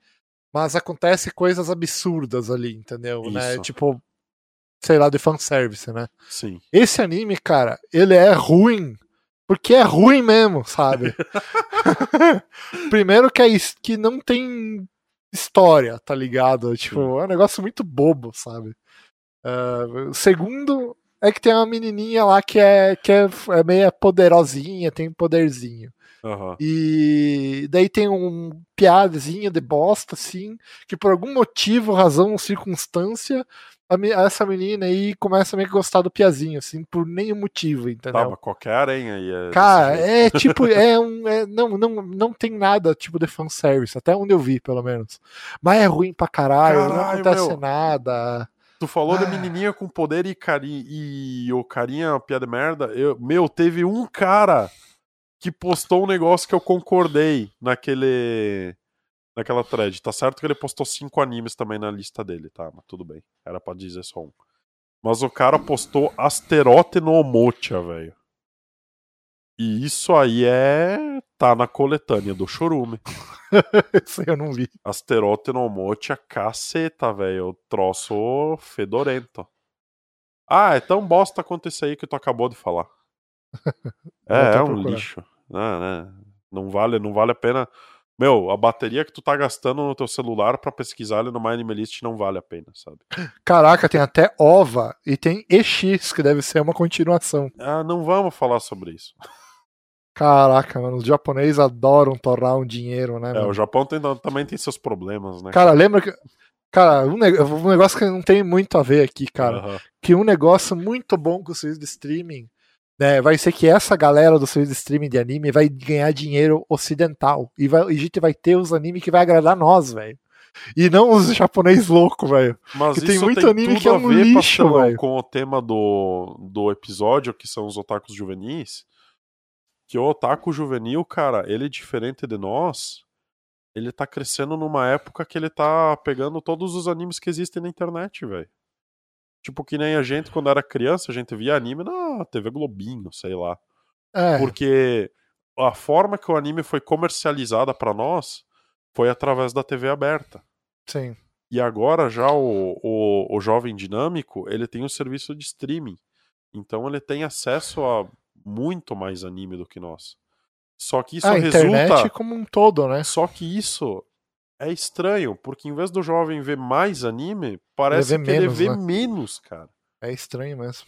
mas acontece coisas absurdas ali, entendeu? Né? Isso. Tipo, sei lá, de fanservice, né? Sim. Esse anime, cara, ele é ruim. Porque é ruim mesmo, sabe? Primeiro que, é, is- que não tem história, tá ligado? Tipo, é um negócio muito bobo, sabe? Ah, segundo é que tem uma menininha lá que é, que é, é meio poderosinha, tem um poderzinho. Aham. E daí tem um piadazinha de bosta, assim, que por algum motivo, razão ou circunstância, a essa menina aí começa a meio que gostar do piazinho, assim, por nenhum motivo, entendeu? Tá, mas qualquer aranha aí é. Cara, é tipo, é um. é- não, não, não tem nada tipo de fanservice, até onde eu vi, pelo menos. Mas é ruim pra caralho, não Caralho, acontece meu. nada. Tu falou da Ah. menininha com poder e, cari... e o carinha piada merda. Eu... Meu, teve um cara que postou um negócio que eu concordei naquele. Naquela thread. Tá certo que ele postou cinco animes também na lista dele, tá? Mas tudo bem. Era pra dizer só um. Mas o cara postou Asterote no Omocha, velho. E isso aí é. tá na coletânea do Chorume. Isso aí eu não vi. Asterote no Mocha, caceta, velho. Troço fedorento. Ah, é tão bosta quanto esse aí que tu acabou de falar. É, é um procurar. lixo. Não, né? não vale, não vale a pena. Meu, a bateria que tu tá gastando no teu celular pra pesquisar ele no My Animalist não vale a pena, sabe? Caraca, tem até OVA e tem EX, que deve ser uma continuação. Ah, não vamos falar sobre isso. Caraca, mano, os japoneses adoram torrar um dinheiro, né? É, mano? o Japão tem- também tem seus problemas, né? Cara, lembra que. Cara, um, neg- um negócio que não tem muito a ver aqui, cara. Que um negócio muito bom com o serviço de streaming né, vai ser que essa galera do serviço de streaming de anime vai ganhar dinheiro ocidental. E, vai, e a gente vai ter os animes que vai agradar nós, velho. E não os japonês loucos, velho. Mas tem muito tem anime tudo que é a um ver, lixo, velho. com o tema do, do episódio, que são os otakus juvenis. Que o otaku juvenil, cara, ele é diferente de nós. Ele tá crescendo numa época que ele tá pegando todos os animes que existem na internet, velho. Tipo, que nem a gente, quando era criança, a gente via anime na TV Globinho, sei lá. É, Porque a forma que o anime foi comercializada pra nós foi através da TV aberta. sim. E agora já o, o, o jovem dinâmico, ele tem um serviço de streaming. Então ele tem acesso a muito mais anime do que nós. Só que isso a internet resulta. como um todo, né? Só que isso é estranho, porque em vez do jovem ver mais anime, parece vê que ele menos, vê né? menos, cara. É estranho mesmo.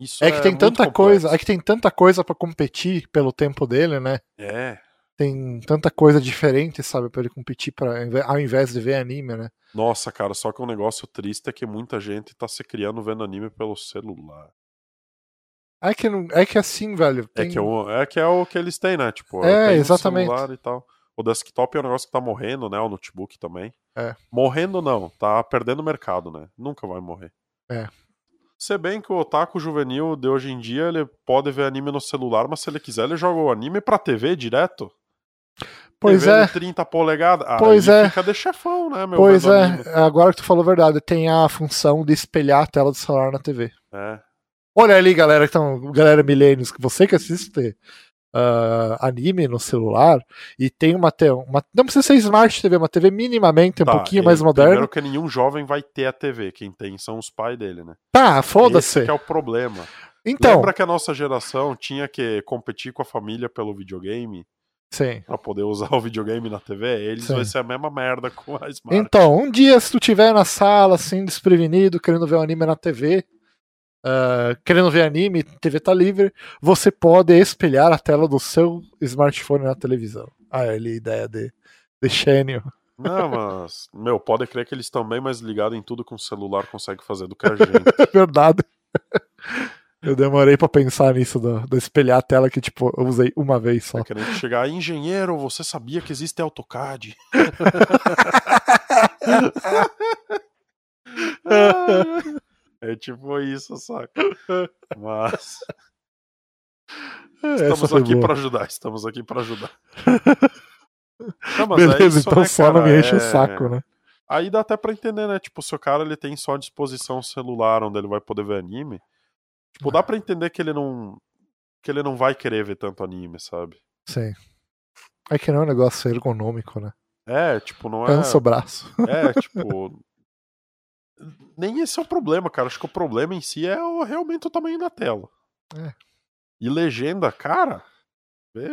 Isso É que tem muito tanta complexo. coisa, é que tem tanta coisa pra competir pelo tempo dele, né? É. Tem tanta coisa diferente, sabe, pra ele competir para ao invés de ver anime, né? Nossa, cara, só que um negócio triste é que muita gente tá se criando vendo anime pelo celular. É que não, é que assim, velho, É, tem- que é, o, é que é o que eles têm, né? Tipo, É, exatamente. celular e tal. O desktop é um negócio que tá morrendo, né? O notebook também. É. Morrendo não, tá perdendo mercado, né? Nunca vai morrer. É. Se bem que o otaku juvenil de hoje em dia, ele pode ver anime no celular, mas se ele quiser, ele joga o anime pra TV direto. Pois TV é. de 30 polegadas. Ah, Pois aí é. fica de chefão, né, meu? Pois é, anime. agora que tu falou a verdade, tem a função de espelhar a tela do celular na TV. É. Olha ali, galera, então, galera milênios, que você que assiste ah, anime no celular e tem uma, uma. Não precisa ser Smart TV, uma TV minimamente um Tá, pouquinho e mais moderna. Primeiro que nenhum jovem vai ter a TV. Quem tem são os pais dele, né? Tá, foda-se. que é o problema. Então, Lembra que a nossa geração tinha que competir com a família pelo videogame sim. pra poder usar o videogame na TV? Eles Sim. vai ser a mesma merda com a Smart. Então, um dia, se tu tiver na sala, assim, desprevenido, querendo ver um anime na TV, ah, querendo ver anime, TV tá livre, você pode espelhar a tela do seu smartphone na televisão. Ah, ali a ideia de, de Xênio. Não, mas, meu, pode crer que eles estão bem mais ligados em tudo que um celular consegue fazer do que a gente. É verdade. Eu demorei pra pensar nisso, do, do espelhar a tela que, tipo, eu usei uma vez só. É querendo chegar, engenheiro, você sabia que existe AutoCAD? é tipo isso, saca? Mas Essa estamos aqui boa. pra ajudar, estamos aqui pra ajudar. Não, é Beleza, isso, então né, só não me enche o É- saco, né? Aí dá até pra entender, né? Tipo, se o cara ele tem só à disposição celular onde ele vai poder ver anime, tipo, dá pra entender que ele não que ele não vai querer ver tanto anime, sabe? Sim. É que não é um negócio ergonômico, né? É, tipo, não é Cansa o braço. É, tipo. Nem esse é o problema, cara. Acho que o problema em si é o- realmente o tamanho da tela. É. E legenda, cara.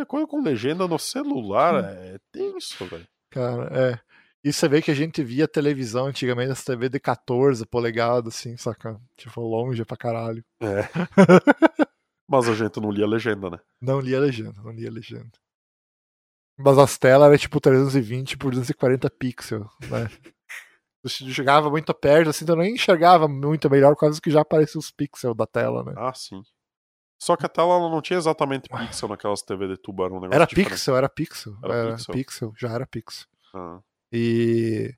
Coisa com legenda no celular é tenso, velho. Cara, é. E você vê que a gente via televisão antigamente, essa TV de 14 polegadas, assim, saca? Tipo, longe pra caralho. É. Mas a gente não lia legenda, né? Não lia legenda, não lia legenda. Mas as telas eram tipo 320 por 240 pixels, né? Tu chegava muito perto, assim, tu nem enxergava muito melhor, quase que já apareciam os pixels da tela, né? Ah, sim. Só que a tela ela não tinha exatamente pixel naquelas TV de era um negócio Era diferente. pixel, era pixel. Era Era, pixel? pixel. já era pixel. Ah. E.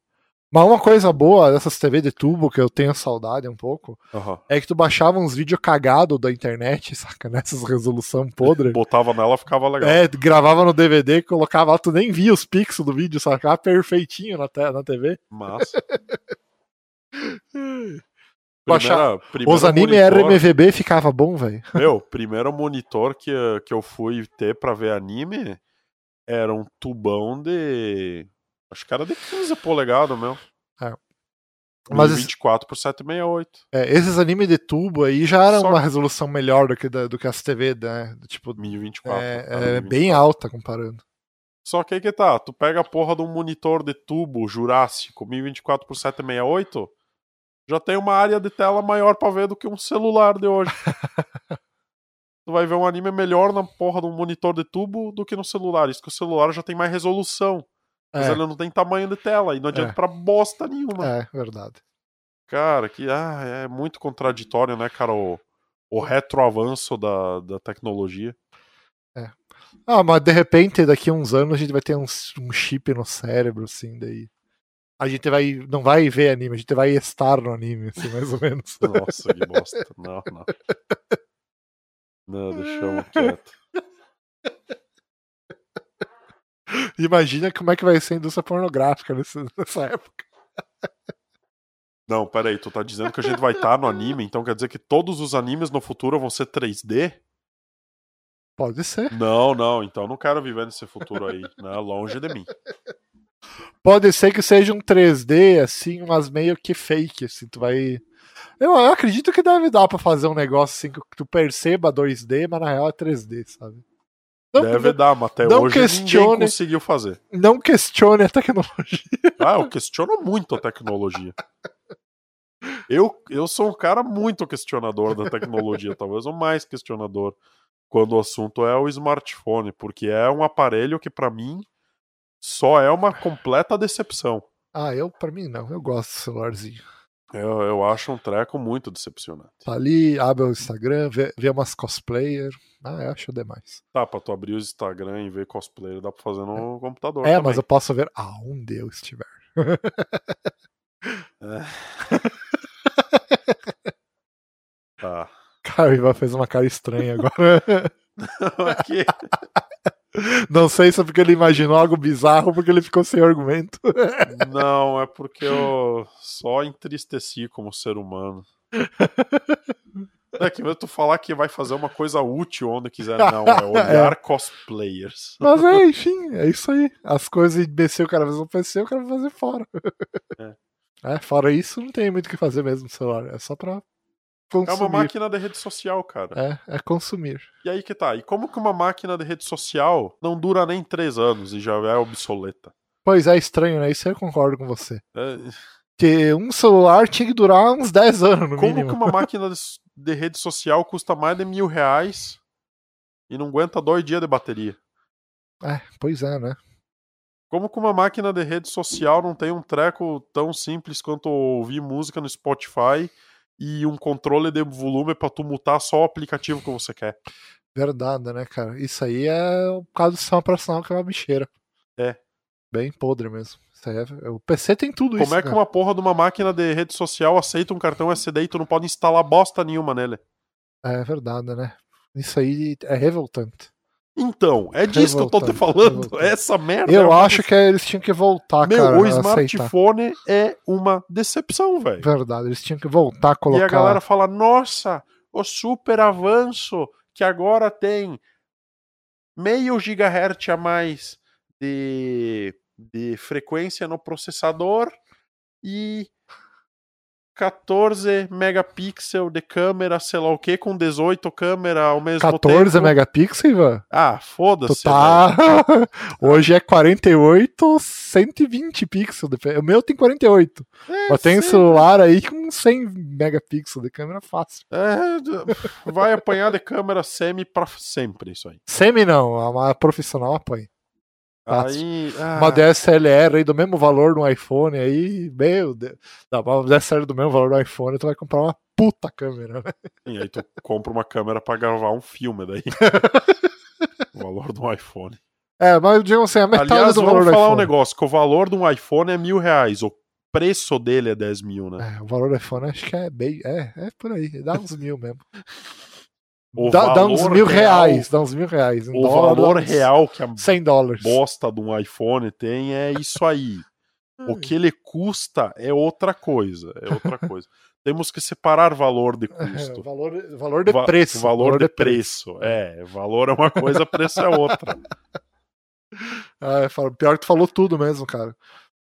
Mas uma coisa boa dessas TV de tubo, que eu tenho saudade um pouco, Aham. é que tu baixava uns vídeos cagados da internet, saca? Nessas resolução podre. Botava nela, ficava legal. É, gravava no DVD, colocava lá, tu nem via os pixels do vídeo, sacava perfeitinho na, te- na TV. Mas. Baixar- Os anime monitor- RMVB ficava bom, velho. Meu, primeiro monitor que, que eu fui ter pra ver anime era um tubão de. Acho que era de 15 polegadas, meu. Mas Mas esse- 24 por 768. É, esses animes de tubo aí já eram Só- uma resolução melhor do que, da- do que as TV, né? Tipo, 1024. é, é 1024. bem alta comparando. Só que aí que tá, tu pega a porra de um monitor de tubo Jurássico 1024 por 768, já tem uma área de tela maior pra ver do que um celular de hoje. tu vai ver um anime melhor na porra de um monitor de tubo do que no celular. Isso que o celular já tem mais resolução. Mas É, ele não tem tamanho de tela e não adianta É. pra bosta nenhuma. é, verdade. Cara, que ah, é muito contraditório, né, cara, o, o retroavanço da, da tecnologia. Ah, mas de repente, daqui a uns anos, a gente vai ter um, um chip no cérebro, assim, daí. A gente vai. Não vai ver anime, a gente vai estar no anime, assim, mais ou menos. Nossa, que bosta. Não, não. Não, deixamos quieto. Imagina como é que vai ser a indústria pornográfica nesse- nessa época. Não, peraí, tu tá dizendo que a gente vai estar no anime, então quer dizer que todos os animes no futuro vão ser 3D? Pode ser. Não, não, então não quero viver nesse futuro aí, né? Longe de mim. Pode ser que seja um 3D, assim, mas meio que fake, assim, tu vai. Eu, eu acredito que deve dar pra fazer um negócio assim que tu perceba 2D, mas na real é 3D, sabe? Não, Deve dar, mas até não hoje ninguém questione. conseguiu fazer. não questione a tecnologia. Ah, eu questiono muito a tecnologia. Eu, eu sou um cara muito questionador da tecnologia, talvez o mais questionador quando o assunto é o smartphone, porque é um aparelho que para mim só é uma completa decepção. Ah, eu, pra mim não, eu gosto do celularzinho. Eu, eu acho um treco muito decepcionante. Tá ali, abre o Instagram, vê, vê umas cosplayer. Ah, eu acho demais. Tá, pra tu abrir o Instagram e ver cosplayer, dá pra fazer no computador. É, também. mas eu posso ver aonde eu estiver. É. Tá. Cara, o Ivan fez uma cara estranha agora. Aqui. Não sei se é porque ele imaginou algo bizarro ou porque ele ficou sem argumento. Não, é porque eu só entristeci como ser humano. É que tu falar que vai fazer uma coisa útil onde quiser, não, é olhar cosplayers. Mas é, enfim, é isso aí. As coisas imbecil o cara faz no PC, o cara vai fazer fora. É. É, fora isso, não tem muito o que fazer mesmo no celular. É só pra É consumir. uma máquina de rede social, cara. É, é consumir. E aí que tá. E como que uma máquina de rede social não dura nem três anos e já é obsoleta? Pois é, estranho, né? Isso eu concordo com você. É, Que um celular tinha que durar uns 10 anos, no como mínimo. que uma máquina de, de rede social custa mais de mil reais e não aguenta dois dias de bateria? É, pois é, né? Como que uma máquina de rede social não tem um treco tão simples quanto ouvir música no Spotify e um controle de volume pra tu mutar só o aplicativo que você quer? Verdade, né, cara? Isso aí é o caso do sistema operacional que é uma bicheira. É. Bem podre mesmo. Aí é... O PC tem tudo Como isso. é que cara. uma porra de uma máquina de rede social aceita um cartão SD e tu não pode instalar bosta nenhuma nele? É verdade, né? Isso aí é revoltante. Então, é disso que eu tô te falando. Essa merda. é Eu acho que eles tinham que voltar, Meu, cara. o a aceitar. smartphone é uma decepção, velho. Verdade, eles tinham que voltar a colocar. E a galera fala: nossa, o super avanço que agora tem meio gigahertz a mais de, de frequência no processador e 14 megapixel de câmera, sei lá o que, com 18 câmera ao mesmo 14 tempo. megapixels, Ivan? Ah, foda-se. tá. Hoje é 48, 120 pixels. de- O meu tem 48. velho. É, Mas tem sim. celular aí com 100 megapixels de câmera fácil. É, vai apanhar de câmera semi pra sempre isso aí. Semi não, a profissional apanha. Aí, ah, Uma DSLR aí do mesmo valor do iPhone aí, meu Deus. Dá uma DSLR do mesmo valor do iPhone, tu vai comprar uma puta câmera, né? E aí tu compra uma câmera pra gravar um filme daí. o valor do iPhone. É, mas digamos assim, a metade Aliás, do vamos valor do falar um iPhone. negócio, que o valor de um iPhone é mil reais, o preço dele é 10 mil, né? É, o valor do iPhone acho que é bem. É, é por aí. Dá uns mil mesmo. O Dá, dá uns valor mil real- reais. Dá uns mil reais. Em O dólar, valor real que a 100 dólares. bosta de um iPhone tem é isso aí. O que ele custa é outra coisa, é outra coisa. Temos que separar valor de É, custo. valor, valor de Va- preço. Valor, de, preço. É, valor é uma coisa, preço é outra. Ah, falo- pior que tu falou tudo mesmo, cara.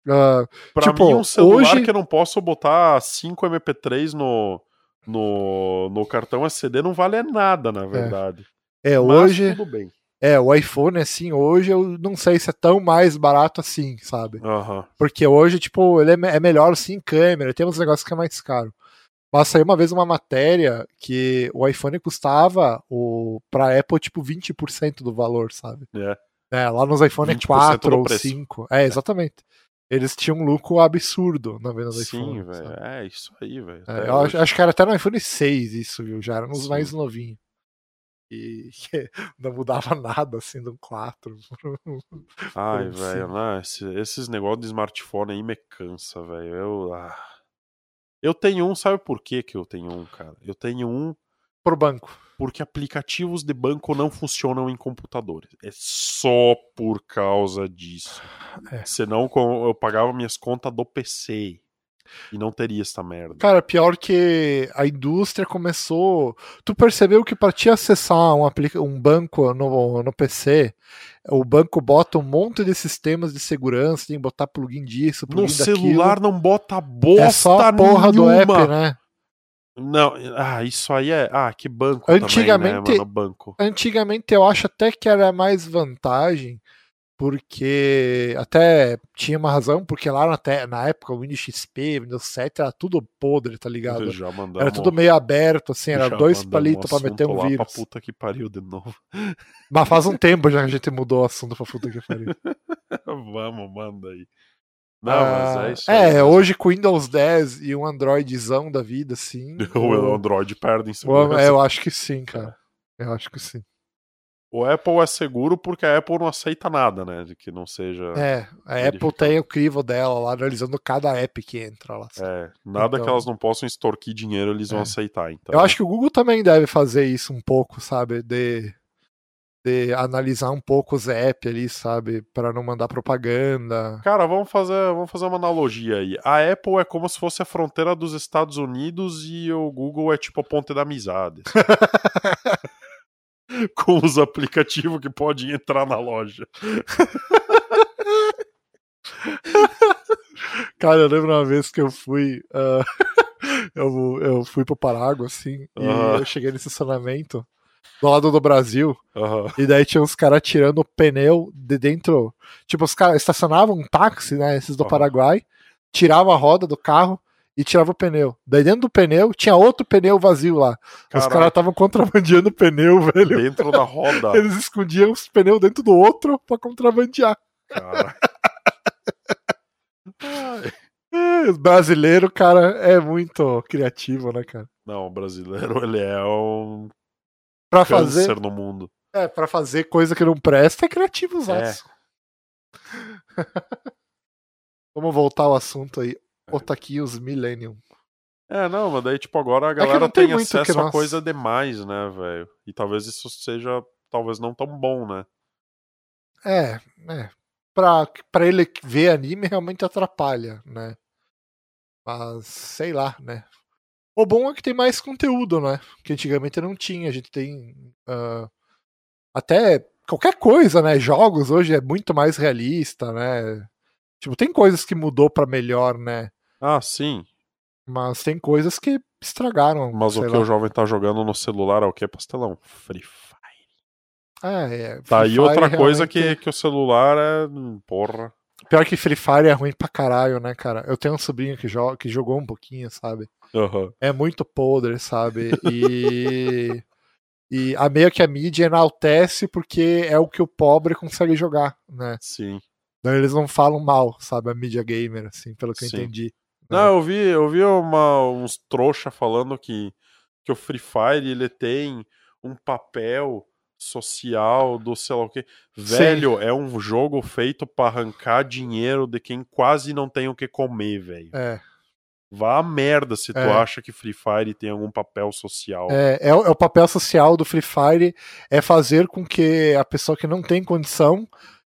Ah, Pra Tipo, mim, um celular hoje- que eu não posso botar 5 MP3 no, no, no cartão SD não vale nada, na verdade. é, Mas hoje. tudo bem. É, o iPhone, assim, hoje eu não sei se é tão mais barato assim, sabe? Aham. Porque hoje, tipo, ele é, é melhor assim em câmera, tem uns negócios que é mais caro. Mas saiu uma vez uma matéria que o iPhone custava o, pra Apple, tipo, 20% do valor, sabe? É. É, lá nos iPhone 20% 4 do ou preço. 5. É, exatamente. Eles tinham um lucro absurdo na venda do Sim, iPhone. velho. sabe? É isso aí, velho. É, eu acho, acho que era até no iPhone 6 isso, viu? Já era nos Sim. mais novinhos. E não mudava nada, assim, do 4. Ai, Sim. velho, né? esse- esses negócios de smartphone aí me cansa, velho. Eu, ah. eu tenho um, sabe por que que eu tenho um, cara? Eu tenho um Pro banco. Porque aplicativos de banco não funcionam em computadores. É só por causa disso. É. Senão eu pagava minhas contas do PC e não teria essa merda. Cara, pior que a indústria começou. Tu percebeu que para te acessar um, aplica... um banco no, no PC, o banco bota um monte de sistemas de segurança, tem que botar plugin disso, plugin No daquilo. celular não bota bosta é só a porra do nenhuma. app, né? Não, ah, isso aí é. Ah, que banco Antigamente- também, né, mano? Banco. Antigamente eu acho até que era mais vantagem, porque até tinha uma razão, porque lá na, na época o Windows XP, Windows 7 era tudo podre, tá ligado? Era tudo meio aberto, assim, era dois palitos pra assunto meter um lá vírus. Pra puta que pariu de novo. Mas faz um tempo já que a gente mudou o assunto pra puta que pariu. Vamos, manda aí. Não, Ah, mas é isso aí. É, hoje com Windows 10 e um Androidzão da vida, sim. O Android perde em segurança. é, eu acho que sim, cara. Eu acho que sim. O Apple é seguro porque a Apple não aceita nada, né? De que não seja. É, a Apple tem o crivo dela lá, analisando cada app que entra lá. É, nada que Então- elas não possam extorquir dinheiro, eles vão É. aceitar. Então, Eu acho que o Google também deve fazer isso um pouco, sabe? De, de analisar um pouco os apps ali, sabe? Pra não mandar propaganda. Cara, vamos fazer, vamos fazer uma analogia aí. A Apple é como se fosse a fronteira dos Estados Unidos e o Google é tipo a ponte da amizade. Com os aplicativos que podem entrar na loja. Cara, eu lembro uma vez que eu fui. ah, eu, eu fui pro Paraguai, assim, e eu cheguei no estacionamento do lado do Brasil, Aham. e daí tinha uns caras tirando o pneu de dentro. Tipo, os caras estacionavam um táxi, né? Esses do Aham. Paraguai, tiravam a roda do carro e tirava o pneu. Daí dentro do pneu tinha outro pneu vazio lá. Os caras estavam contrabandeando o pneu, velho. Dentro da roda. Eles escondiam os pneus dentro do outro pra contrabandear. Cara. É, brasileiro, cara, é muito criativo, né, cara? Não, o brasileiro, ele é um Pra fazer, no mundo. é, pra fazer coisa que não presta é criativo É. Vamos voltar ao assunto aí. Otakios Millennium. É, não, mas daí, tipo, agora a que galera não tem tem acesso que a nós- coisa demais, né, velho? E talvez isso seja, talvez não tão bom, né? É, é. Pra, pra ele ver anime realmente atrapalha, né? Mas, sei lá, né? O bom é que tem mais conteúdo, né? Que antigamente não tinha. A gente tem. ah, até qualquer coisa, né? Jogos hoje é muito mais realista, né? Tipo, tem coisas que mudou pra melhor, né? Ah, sim. Mas tem coisas que estragaram. Mas o que lá. o jovem tá jogando no celular é o que, pastelão? Free Fire. Ah, é. Tá Free aí outra Fire coisa realmente- que, que o celular é. hum, Porra. Pior que Free Fire é ruim pra caralho, né, cara? Eu tenho um sobrinho que, que jogou um pouquinho, sabe? Aham. É muito podre, sabe? E. e a meio que a mídia enaltece porque é o que o pobre consegue jogar, né? Sim. Então eles não falam mal, sabe? A mídia gamer, assim, pelo que Sim. eu entendi. Não, eu vi, eu vi uma- uns trouxa falando que, que o Free Fire ele tem um papel social do sei lá o que. Velho, é um jogo feito pra arrancar dinheiro de quem quase não tem o que comer, velho. É. Vá a merda se tu É. acha que Free Fire tem algum papel social. É, é, o, é o papel social do Free Fire é fazer com que a pessoa que não tem condição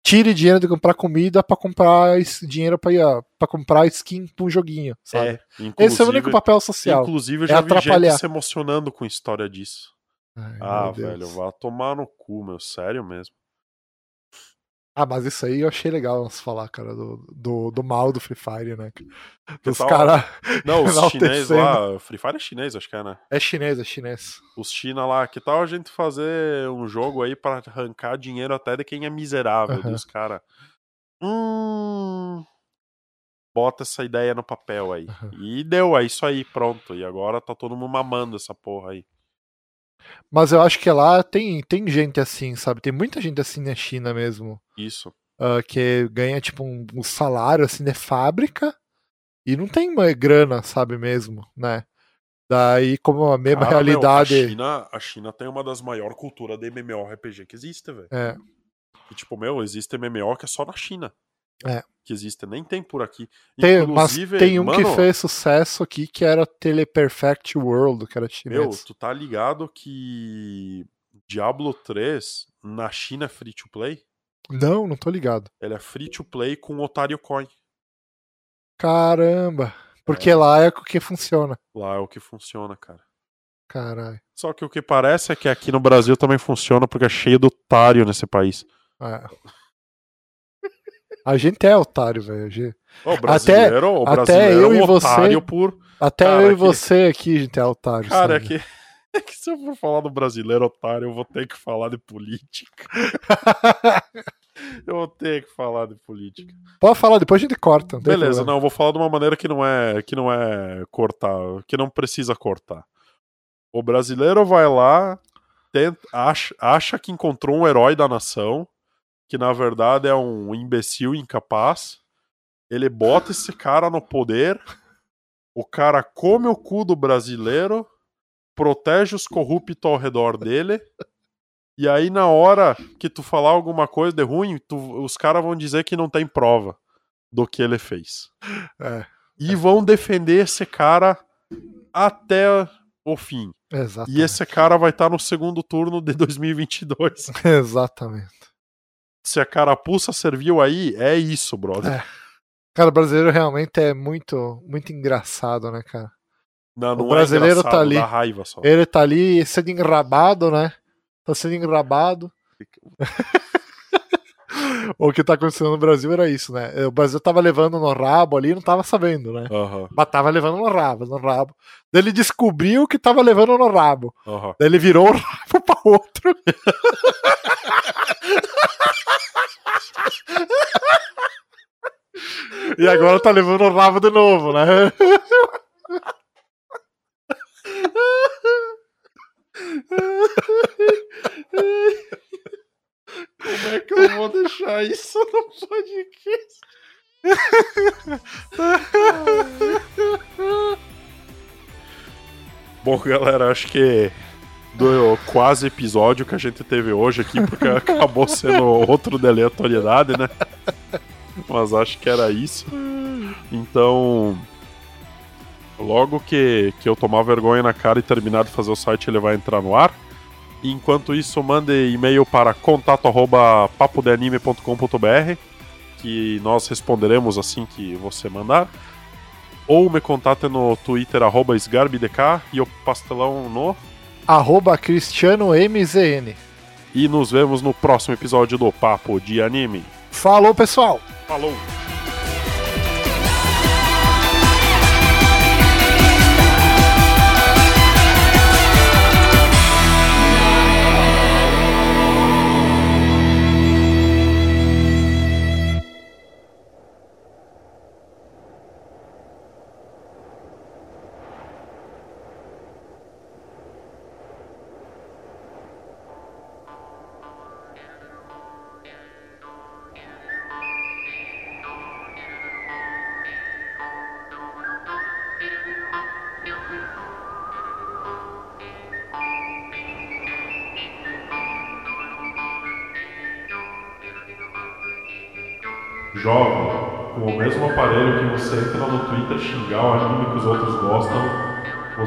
tire dinheiro de comprar comida pra comprar es- dinheiro pra comprar skin pro joguinho, sabe? É, Esse é o único papel social. Inclusive, eu É já vi atrapalhar. gente se emocionando com história disso. Ai, Ah, velho, vá tomar no cu, meu. Sério mesmo. Ah, mas isso aí eu achei legal nós falar, cara, do, do, do mal do Free Fire, né? Os tal? caras. Não, os chineses lá. Free Fire é chinês, acho que é, né? É chinês, é chinês. Os China lá, que tal a gente fazer um jogo aí pra arrancar dinheiro até de quem é miserável, Aham. dos caras. Hum. Bota essa ideia no papel aí. Aham. E deu, é isso aí, pronto. E agora tá todo mundo mamando essa porra aí. Mas eu acho que lá tem, tem gente assim, sabe? Tem muita gente assim na China mesmo. Isso. ah, que ganha, tipo, um, um salário assim de fábrica e não tem uma grana, sabe mesmo, né? Daí, como a mesma Cara, meu, realidade. a, China, a China tem uma das maiores culturas de MMORPG que existe, velho. É, E, tipo, meu, existe MMO que é só na China. É. Que existe, nem tem por aqui. tem, mas Inclusive, tem um que mano, fez sucesso aqui que era Teleperfect World, que era Meu, chinês. tu tá ligado que Diablo 3 na China é free to play? Não, não tô ligado. Ele é free to play com Otário Coin. Caramba. Porque lá é o que funciona. Lá é o que funciona, cara. Caralho. Só que o que parece é que aqui no Brasil também funciona porque é cheio de otário nesse país. É. A gente é otário, velho. Gente- O brasileiro, o até brasileiro eu é e um você- otário por. Até Cara, eu e que- você aqui, a gente é otário. Cara, é sabe? que, é que se eu for falar do brasileiro otário, eu vou ter que falar de política. Eu vou ter que falar de política. Pode falar, depois a gente corta. não Beleza, não, eu vou falar de uma maneira que não é que não é cortar, que não precisa cortar. O brasileiro vai lá, tenta, acha, acha que encontrou um herói da nação, que na verdade é um imbecil incapaz. Ele bota esse cara no poder, o cara come o cu do brasileiro, protege os corruptos ao redor dele. E aí, na hora que tu falar alguma coisa de ruim, tu- os caras vão dizer que não tem prova do que ele fez. É. E vão defender esse cara até o fim. Exato. E esse cara vai estar no segundo turno de 2022. Exatamente. Se a carapuça serviu aí, é isso, brother. É. Cara, o brasileiro realmente é muito, muito engraçado, né, cara? Não, não O brasileiro é tá ali. raiva só. Ele tá ali sendo enrabado, né? Tá sendo enrabado. o que tá acontecendo no Brasil era isso, né? O Brasil tava levando no rabo ali e não tava sabendo, né? Aham, Mas tava levando no rabo, no rabo. Daí ele descobriu que tava levando no rabo. aham. Daí ele virou o rabo pra outro. e agora tá levando o rabo de novo, né? Como é que eu vou deixar isso no podcast? Bom, galera, acho que do quase episódio que a gente teve hoje aqui, porque acabou sendo outro de aleatoriedade, né? Mas acho que era isso. Então, logo que, que eu tomar vergonha na cara e terminar de fazer o site, ele vai entrar no ar. Enquanto isso, mande e-mail para contato@papodeanime.com.br que nós responderemos assim que você mandar. Ou me contate no Twitter, arroba SgarbiDK e o Pastelão no. Arroba Cristiano MZN. E nos vemos no próximo episódio do Papo de Anime. Falou, pessoal! Falou!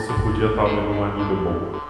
Você podia estar vendo um anime bom.